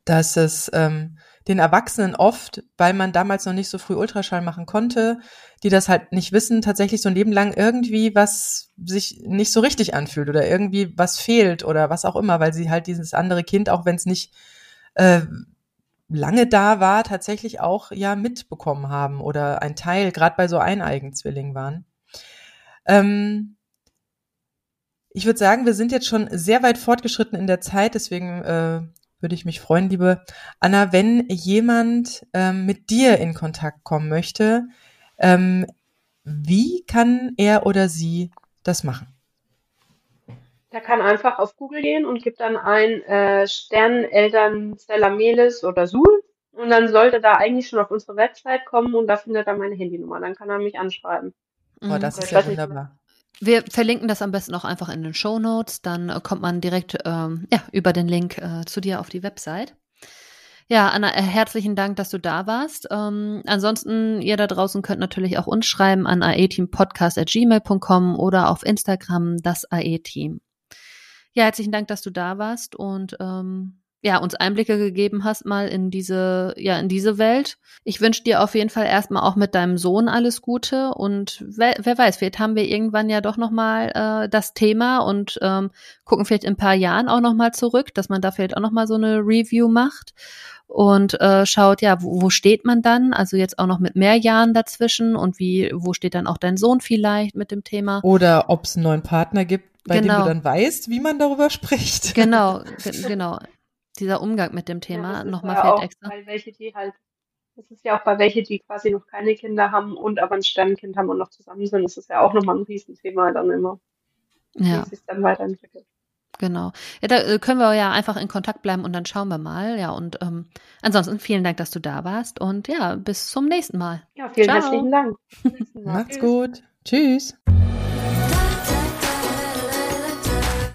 dass es ähm, den Erwachsenen oft, weil man damals noch nicht so früh Ultraschall machen konnte, die das halt nicht wissen, tatsächlich so ein Leben lang irgendwie was sich nicht so richtig anfühlt oder irgendwie was fehlt oder was auch immer, weil sie halt dieses andere Kind, auch wenn es nicht äh, lange da war, tatsächlich auch ja mitbekommen haben oder ein Teil, gerade bei so Eineigenzwillingen waren. Ähm, ich würde sagen, wir sind jetzt schon sehr weit fortgeschritten in der Zeit, deswegen äh, würde ich mich freuen, liebe Anna, wenn jemand ähm, mit dir in Kontakt kommen möchte, ähm, wie kann er oder sie das machen? Der kann einfach auf Google gehen und gibt dann ein äh, Sterneneltern Melis oder Suhl und dann sollte da eigentlich schon auf unsere Website kommen und da findet er meine Handynummer. Dann kann er mich anschreiben. Oh, das mhm. ist ja wunderbar. Wir verlinken das am besten auch einfach in den Show Notes. Dann äh, kommt man direkt ähm, ja, über den Link äh, zu dir auf die Website. Ja, Anna, äh, herzlichen Dank, dass du da warst. Ähm, ansonsten, ihr da draußen könnt natürlich auch uns schreiben an aeteampodcast.gmail.com oder auf Instagram das AE-Team. Ja, herzlichen Dank, dass du da warst und ähm, ja, uns Einblicke gegeben hast mal in diese, ja, in diese Welt. Ich wünsche dir auf jeden Fall erstmal auch mit deinem Sohn alles Gute und wer, wer weiß, vielleicht haben wir irgendwann ja doch nochmal äh, das Thema und ähm, gucken vielleicht in ein paar Jahren auch nochmal zurück, dass man da vielleicht auch nochmal so eine Review macht und äh, schaut, ja, wo, wo steht man dann? Also jetzt auch noch mit mehr Jahren dazwischen und wie, wo steht dann auch dein Sohn vielleicht mit dem Thema? Oder ob es einen neuen Partner gibt, bei genau. dem du dann weißt, wie man darüber spricht. Genau, genau dieser Umgang mit dem Thema ja, nochmal ja fällt extra. Bei welche, die halt, das ist ja auch bei welche, die quasi noch keine Kinder haben und aber ein Sternkind haben und noch zusammen sind, das ist ja auch nochmal ein Riesenthema dann immer. Ja. Wie sich dann weiterentwickelt. Genau. Ja, da äh, können wir ja einfach in Kontakt bleiben und dann schauen wir mal. Ja, und ähm, ansonsten vielen Dank, dass du da warst und ja, bis zum nächsten Mal. Ja, vielen Ciao. herzlichen Dank. Macht's gut. Tschüss.